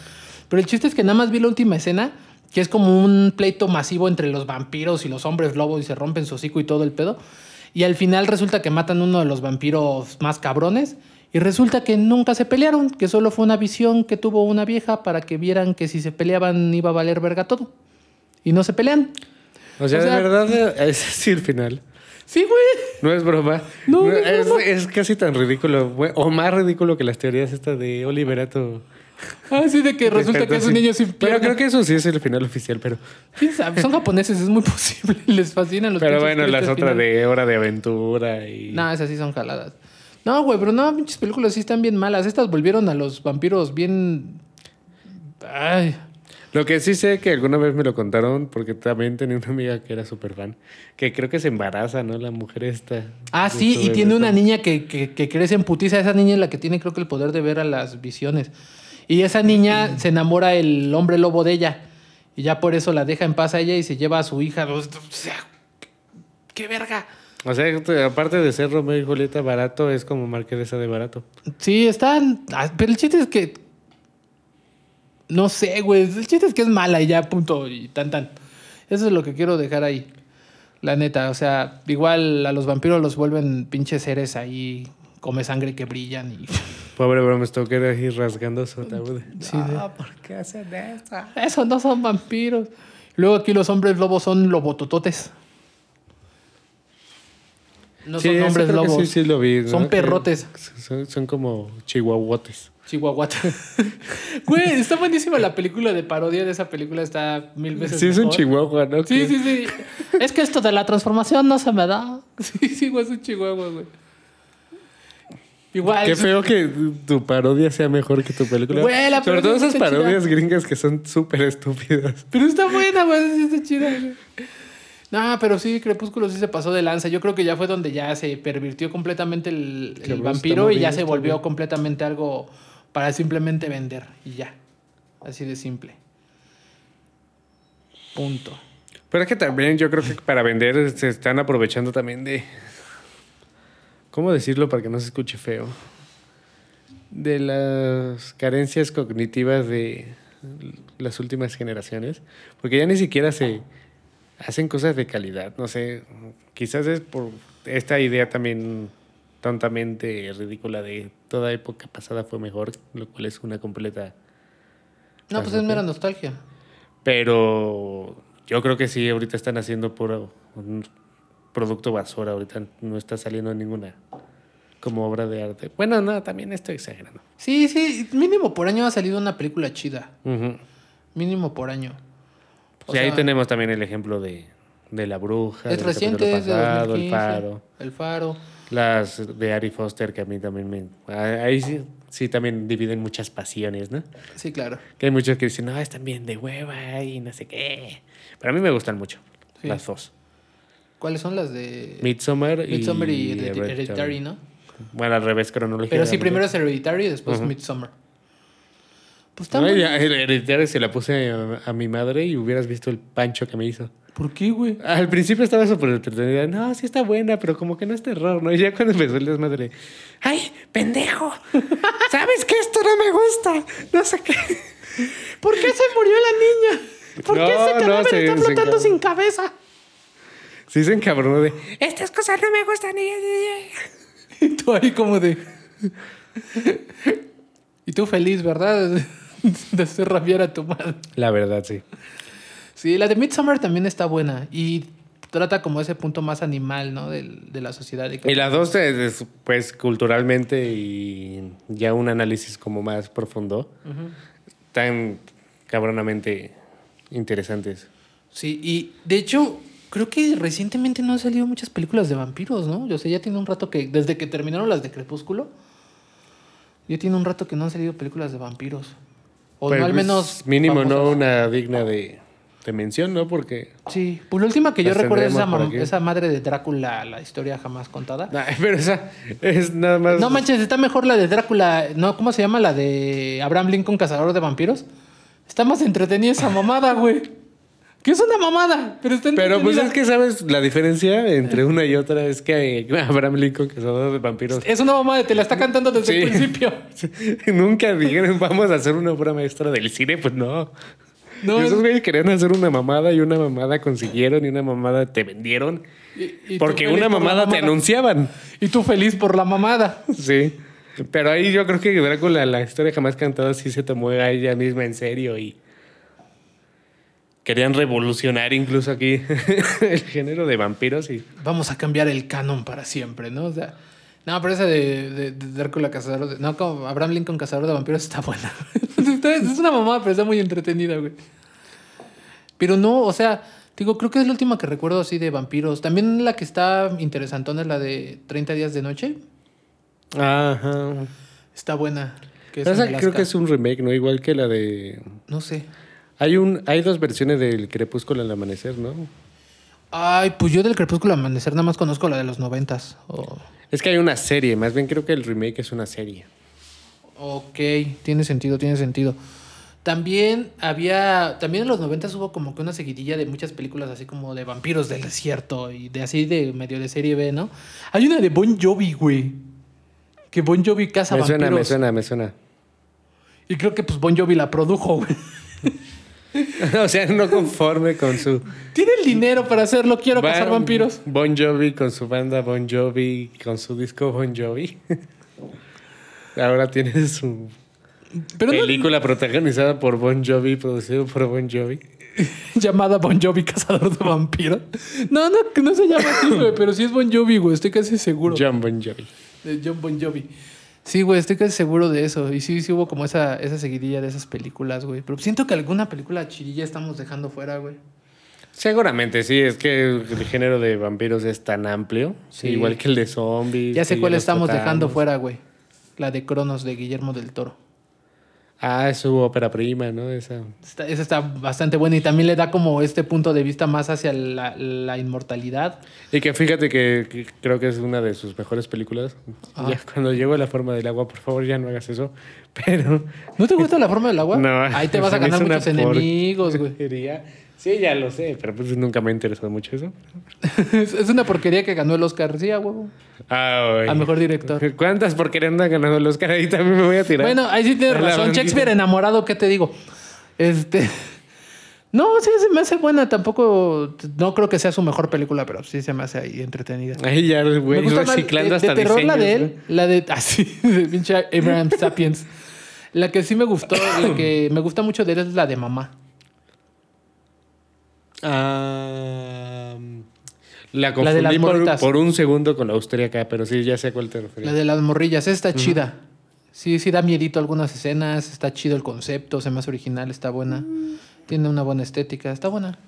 Pero el chiste es que nada más vi la última escena, que es como un pleito masivo entre los vampiros y los hombres lobos y se rompen su hocico y todo el pedo. Y al final resulta que matan uno de los vampiros más cabrones. Y resulta que nunca se pelearon, que solo fue una visión que tuvo una vieja para que vieran que si se peleaban iba a valer verga todo. Y no se pelean. O sea, O sea- de verdad, es así el final. Sí, güey. No es broma. No, no es es, broma. es casi tan ridículo, güey, o más ridículo que las teorías estas de Oliverato. Así de que resulta que es un niño sin Pero pierna. creo que eso sí es el final oficial, pero... Son japoneses, es muy posible. Les fascinan los Pero bueno, las otras de Hora de Aventura y... No, esas sí son jaladas. No, güey, pero no, pinches películas sí están bien malas. Estas volvieron a los vampiros bien. Ay. Lo que sí sé que alguna vez me lo contaron, porque también tenía una amiga que era súper fan, que creo que se embaraza, ¿no? La mujer esta. Ah, sí, y tiene una niña que, que, que crece en putiza. Esa niña es la que tiene, creo que, el poder de ver a las visiones. Y esa niña se enamora el hombre lobo de ella. Y ya por eso la deja en paz a ella y se lleva a su hija. O sea, qué verga. O sea, te- aparte de ser Romeo y Julieta barato, es como Marquesa de barato. Sí, están. ah, Pero el chiste es que. No sé, güey. El chiste es que es mala y ya, punto. Y tan, tan. Eso es lo que quiero dejar ahí. La neta. O sea, igual a los vampiros los vuelven pinches seres ahí. Come sangre que brillan y. Pobre Bram Stoker ahí rasgando su ataúd. Sí, Ah, ¿por qué hacen eso? Eso no son vampiros. Luego aquí los hombres lobos son lobotototes. No Sí, son hombres lobos. Sí, sí lo vi. ¿no? Son Que perrotes. Son, son como chihuahuotes. Chihuahuata. Güey, está buenísima la película de parodia de esa película. Está mil veces Sí, es un chihuahua, ¿no? Sí, sí, sí. Es que esto de la transformación no se me da. Sí, sí, güey, es un chihuahua, güey. Igual. Qué feo que tu parodia sea mejor que tu película. Güey, la Sobre todo esas chida. parodias gringas que son súper estúpidas. Pero está buena, güey. Sí, está chida. No, pero sí, Crepúsculo sí se pasó de lanza. Yo creo que ya fue donde ya se pervirtió completamente el, vampiro y ya se volvió completamente algo para simplemente vender. Y ya. Así de simple. Punto. Pero es que también yo creo que para vender se están aprovechando también de. ¿Cómo decirlo para que no se escuche feo? De las carencias cognitivas de las últimas generaciones. Porque ya ni siquiera se hacen cosas de calidad. No sé, quizás es por esta idea también tontamente ridícula de toda época pasada fue mejor, lo cual es una completa No, pues es mera nostalgia. pero yo creo que sí, ahorita están haciendo puro producto basura. Ahorita no está saliendo ninguna como obra de arte. Bueno, no, también estoy exagerando. Sí, sí. Mínimo por año ha salido una película chida. Mínimo por año. O Sí, ahí tenemos también el ejemplo de, de La Bruja. Es reciente, capítulo es de pasado, 2015. El Faro. El Faro. Las de Ari Foster, que a mí también me... Ahí sí, sí también dividen muchas pasiones, ¿no? Sí, claro. Que hay muchos que dicen, no, están bien de hueva y no sé qué. Pero a mí me gustan mucho Sí. las dos. ¿Cuáles son las de Midsommar y, Midsommar y, Hereditary, Hereditary. Hereditary, no? Bueno, al revés, cronológica. Pero sí, primero es Hereditary y después Ujú. Midsommar. Pues está No, Hereditary se la puse a, a mi madre y hubieras visto el pancho que me hizo. ¿Por qué, güey? Al principio estaba súper entretenida. No, sí está buena, pero como que no es terror, ¿no? Y ya cuando empezó el desmadre. ¡Ay, pendejo! ¿Sabes que esto no me gusta? No sé qué. ¿Por qué se murió la niña? ¿Por qué ese cadáver no, se- está flotando sin cabeza? Sí se encabronó de... Estas cosas no me gustan. y- Y tú ahí como de... y tú feliz, ¿verdad? De hacer rabiar a tu madre. La verdad, sí. Sí, la de Midsommar también está buena. Y trata como ese punto más animal, ¿no? Del- de la sociedad. Y las dos, eh, es, pues, culturalmente y ya un análisis como más profundo, tan cabronamente interesantes. Sí, y de hecho, creo que recientemente no han salido muchas películas de vampiros, ¿no? Yo sé, ya tiene un rato que, desde que terminaron las de Crepúsculo, ya tiene un rato que no han salido películas de vampiros. O Pero, no al pues, menos. Mínimo, no una digna de, de mención, ¿no? Porque. Sí, pues la última que yo recuerdo es esa, madre de Drácula, la historia jamás contada. Pero esa es nada más. No manches, está mejor la de Drácula, ¿no? ¿Cómo se llama? La de Abraham Lincoln, cazador de vampiros. Está más entretenida esa mamada, güey. Que es una mamada, pero está Pero pues es que, ¿sabes? La diferencia entre una y otra es que Abraham Lincoln, cazador de vampiros, Es una mamada, te la está cantando desde Sí. el principio. nunca dijeron, vamos a hacer una obra maestra del cine. Pues no. No, Esos güeyes querían hacer una mamada y una mamada consiguieron y una mamada te vendieron. y- y tú Porque una por mamada te anunciaban. Y tú feliz por la mamada. Sí. Pero ahí yo creo que Drácula, la historia jamás cantada, sí se tomó a ella misma en serio y querían revolucionar incluso aquí el género de vampiros y Vamos a cambiar el canon para siempre, ¿no? O sea, no, pero esa de, de, de Drácula cazador de, No, como Abraham Lincoln cazador de vampiros está buena. Es una mamada, pero está muy entretenida, güey. Pero no, o sea, digo, creo que es la última que recuerdo así de vampiros. También la que está interesantona es la de 30 días de noche. Ajá. Está buena. Que es Esa en creo que es un remake, ¿no? Igual que la de No sé. Hay un hay dos versiones del Crepúsculo al amanecer, ¿no? Ay, pues yo del Crepúsculo Amanecer nada más conozco la de los noventas. O- Es que hay una serie, más bien creo que el remake es una serie. Ok, tiene sentido, tiene sentido. También había, también en los noventas hubo como que una seguidilla de muchas películas así como de vampiros del desierto y de así de medio de serie B, ¿no? Hay una de Bon Jovi, güey. Que Bon Jovi caza me vampiros. suena, me suena, me suena. Y creo que pues Bon Jovi la produjo, güey. o sea, no conforme con su Tiene el dinero para hacerlo, quiero Va- cazar vampiros. Bon Jovi con su banda Bon Jovi, con su disco Bon Jovi. Ahora tiene su Pero no- película protagonizada por Bon Jovi, producido por Bon Jovi. llamada Bon Jovi cazador de vampiros. No, no, no se llama así, güey, pero sí es Bon Jovi, güey, estoy casi seguro. John Bon Jovi. John Bon Jovi. Sí, güey, estoy casi seguro de eso. Y sí, sí hubo como esa, esa seguidilla de esas películas, güey. Pero siento que alguna película chirilla estamos dejando fuera, güey. Seguramente sí, es que el género de vampiros es tan amplio, Sí. igual que el de zombies. Ya sé cuál estamos dejando fuera, güey. La de Cronos de Guillermo del Toro. Ah, es su ópera prima, ¿no? Esa. Está- esa está bastante buena y también le da como este punto de vista más hacia la, la inmortalidad. Y que fíjate que, que creo que es una de sus mejores películas. Ah. Ya cuando llego a la forma del agua, por favor, ya no hagas eso. Pero ¿No te gusta la forma del agua? No, Ahí te vas a ganar muchos enemigos, güey. Sí, ya lo sé, pero pues nunca me ha interesado mucho eso. es una porquería que ganó el Oscar. Sí, a huevo. Ah, güey. A mejor director. ¿Cuántas porquerías no han ganado el Oscar? Ahí también me voy a tirar. Bueno, ahí sí tienes razón. bandita. Shakespeare enamorado, ¿qué te digo? Este. No, sí, se me hace buena. Tampoco. No creo que sea su mejor película, pero sí se me hace ahí entretenida. Ahí ya, Me güey, gusta más reciclando de, de hasta terror la de él, la de así, de pinche Abraham Sapiens. La que sí me gustó, la que me gusta mucho de él es la de mamá. Ah, la La de confundí las por, un segundo con la austríaca, pero sí, ya sé a cuál te refieres. La de las morrillas, está chida. Sí, sí da miedito algunas escenas, está chido el concepto, se me hace original, está buena. Tiene una buena estética, está buena.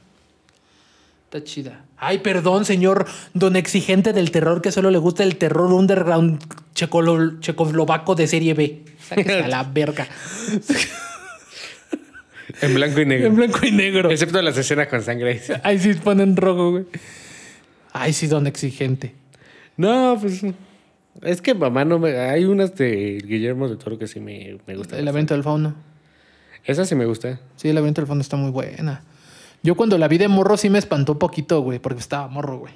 Está chida. Ay, perdón, señor don exigente del terror que solo le gusta el terror underground checoslovaco de serie B. Sáquese a la verga. En blanco y negro. en blanco y negro. Excepto las escenas con sangre. Ay, sí ponen rojo, güey. Ay, sí, don exigente. No, pues. Es que mamá no me. Hay unas de Guillermo de Toro que sí me, me gustan. El laberinto del fauno. Esa sí me gusta. Sí, el laberinto del fauno está muy buena. Yo cuando la vi de morro sí me espantó un poquito, güey, porque estaba morro, güey.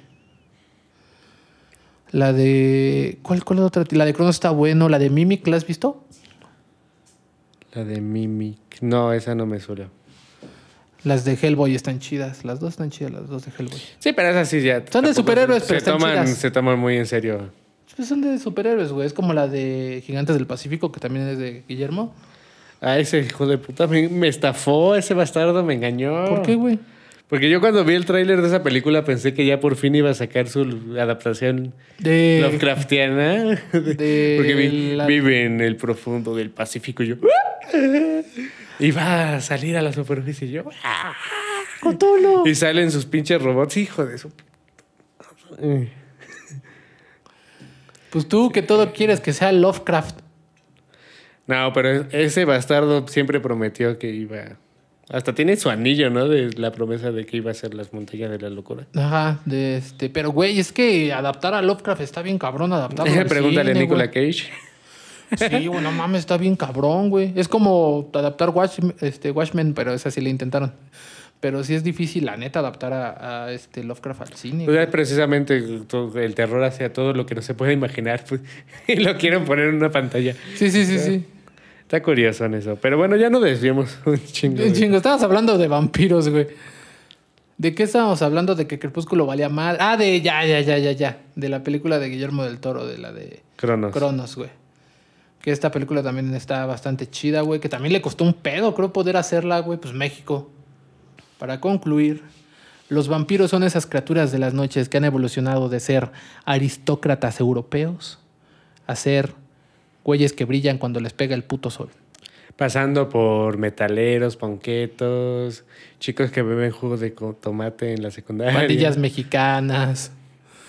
La de. ¿Cuál, cuál es la otra? La de Cronos está bueno. La de Mimic, ¿la has visto? La de Mimic. No, esa no me suele. Las de Hellboy están chidas. Las dos están chidas, las dos de Hellboy. Sí, pero esas sí ya. Son de superhéroes, se, pero se están toman, chidas. se toman muy en serio. Pues son de superhéroes, güey. Es como la de Gigantes del Pacífico, que también es de Guillermo. Ah, ese hijo de puta me, me estafó, ese bastardo me engañó. ¿Por qué, güey? Porque yo cuando vi el tráiler de esa película pensé que ya por fin iba a sacar su adaptación De. Lovecraftiana. de Porque vi- la- vive en el profundo del Pacífico y yo... Y va a salir a la superficie y yo... Cthulhu. Y salen sus pinches robots, hijo de su... Pues tú que todo quieres que sea Lovecraft. No, pero ese bastardo siempre prometió que iba... Hasta tiene su anillo, ¿no? De la promesa de que iba a ser las montañas de la locura. Ajá, de este. Pero, güey, es que adaptar a Lovecraft está bien cabrón adaptarlo. al Pregúntale a cine, Nicolas güey. Cage. Sí, güey, no mames, está bien cabrón, güey. Es como adaptar Watch, este, Watchmen, pero esa sí le intentaron. Pero sí es difícil, la neta, adaptar a, a, este Lovecraft al cine. Pues, precisamente todo- el terror hacia todo lo que no se puede imaginar pues, y lo quieren poner en una pantalla. Sí, sí, sí, sí. Está curioso en eso. Pero bueno, ya no desviemos un chingo. Un chingo, estabas hablando de vampiros, güey. ¿De qué estábamos hablando? De que Crepúsculo valía mal. Ah, de ya, ya, ya, ya, ya. De la película de Guillermo del Toro, de la de Cronos. Cronos, güey. Que esta película también está bastante chida, güey. Que también le costó un pedo, creo, poder hacerla, güey. Pues México. Para concluir, los vampiros son esas criaturas de las noches que han evolucionado de ser aristócratas europeos a ser güeyes que brillan cuando les pega el puto sol. Pasando por metaleros, ponquetos, chicos que beben jugo de tomate en la secundaria. Pandillas mexicanas.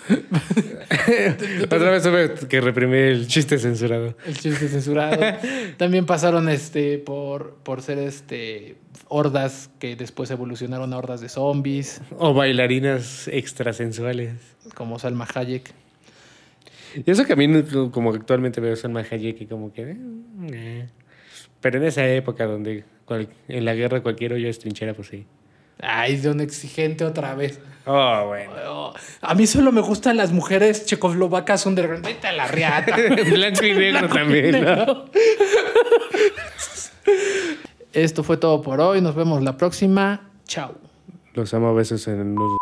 Otra vez tuve que reprimir el chiste censurado. El chiste censurado. También pasaron este por, por ser este hordas que después evolucionaron a hordas de zombies, O bailarinas extrasensuales. como Salma Hayek. Y eso que a mí, como actualmente veo Salma Hayek y como que... eh, eh. Pero en esa época donde cual- en la guerra cualquier hoyo es trinchera, pues sí. Ay, de un exigente otra vez. Oh, bueno. Oh, a mí solo me gustan las mujeres checoslovacas underground. Vete a la riata. Blanco y negro también, ¿no? Esto fue todo por hoy. Nos vemos la próxima. Chao. Los amo a besos en el nudo.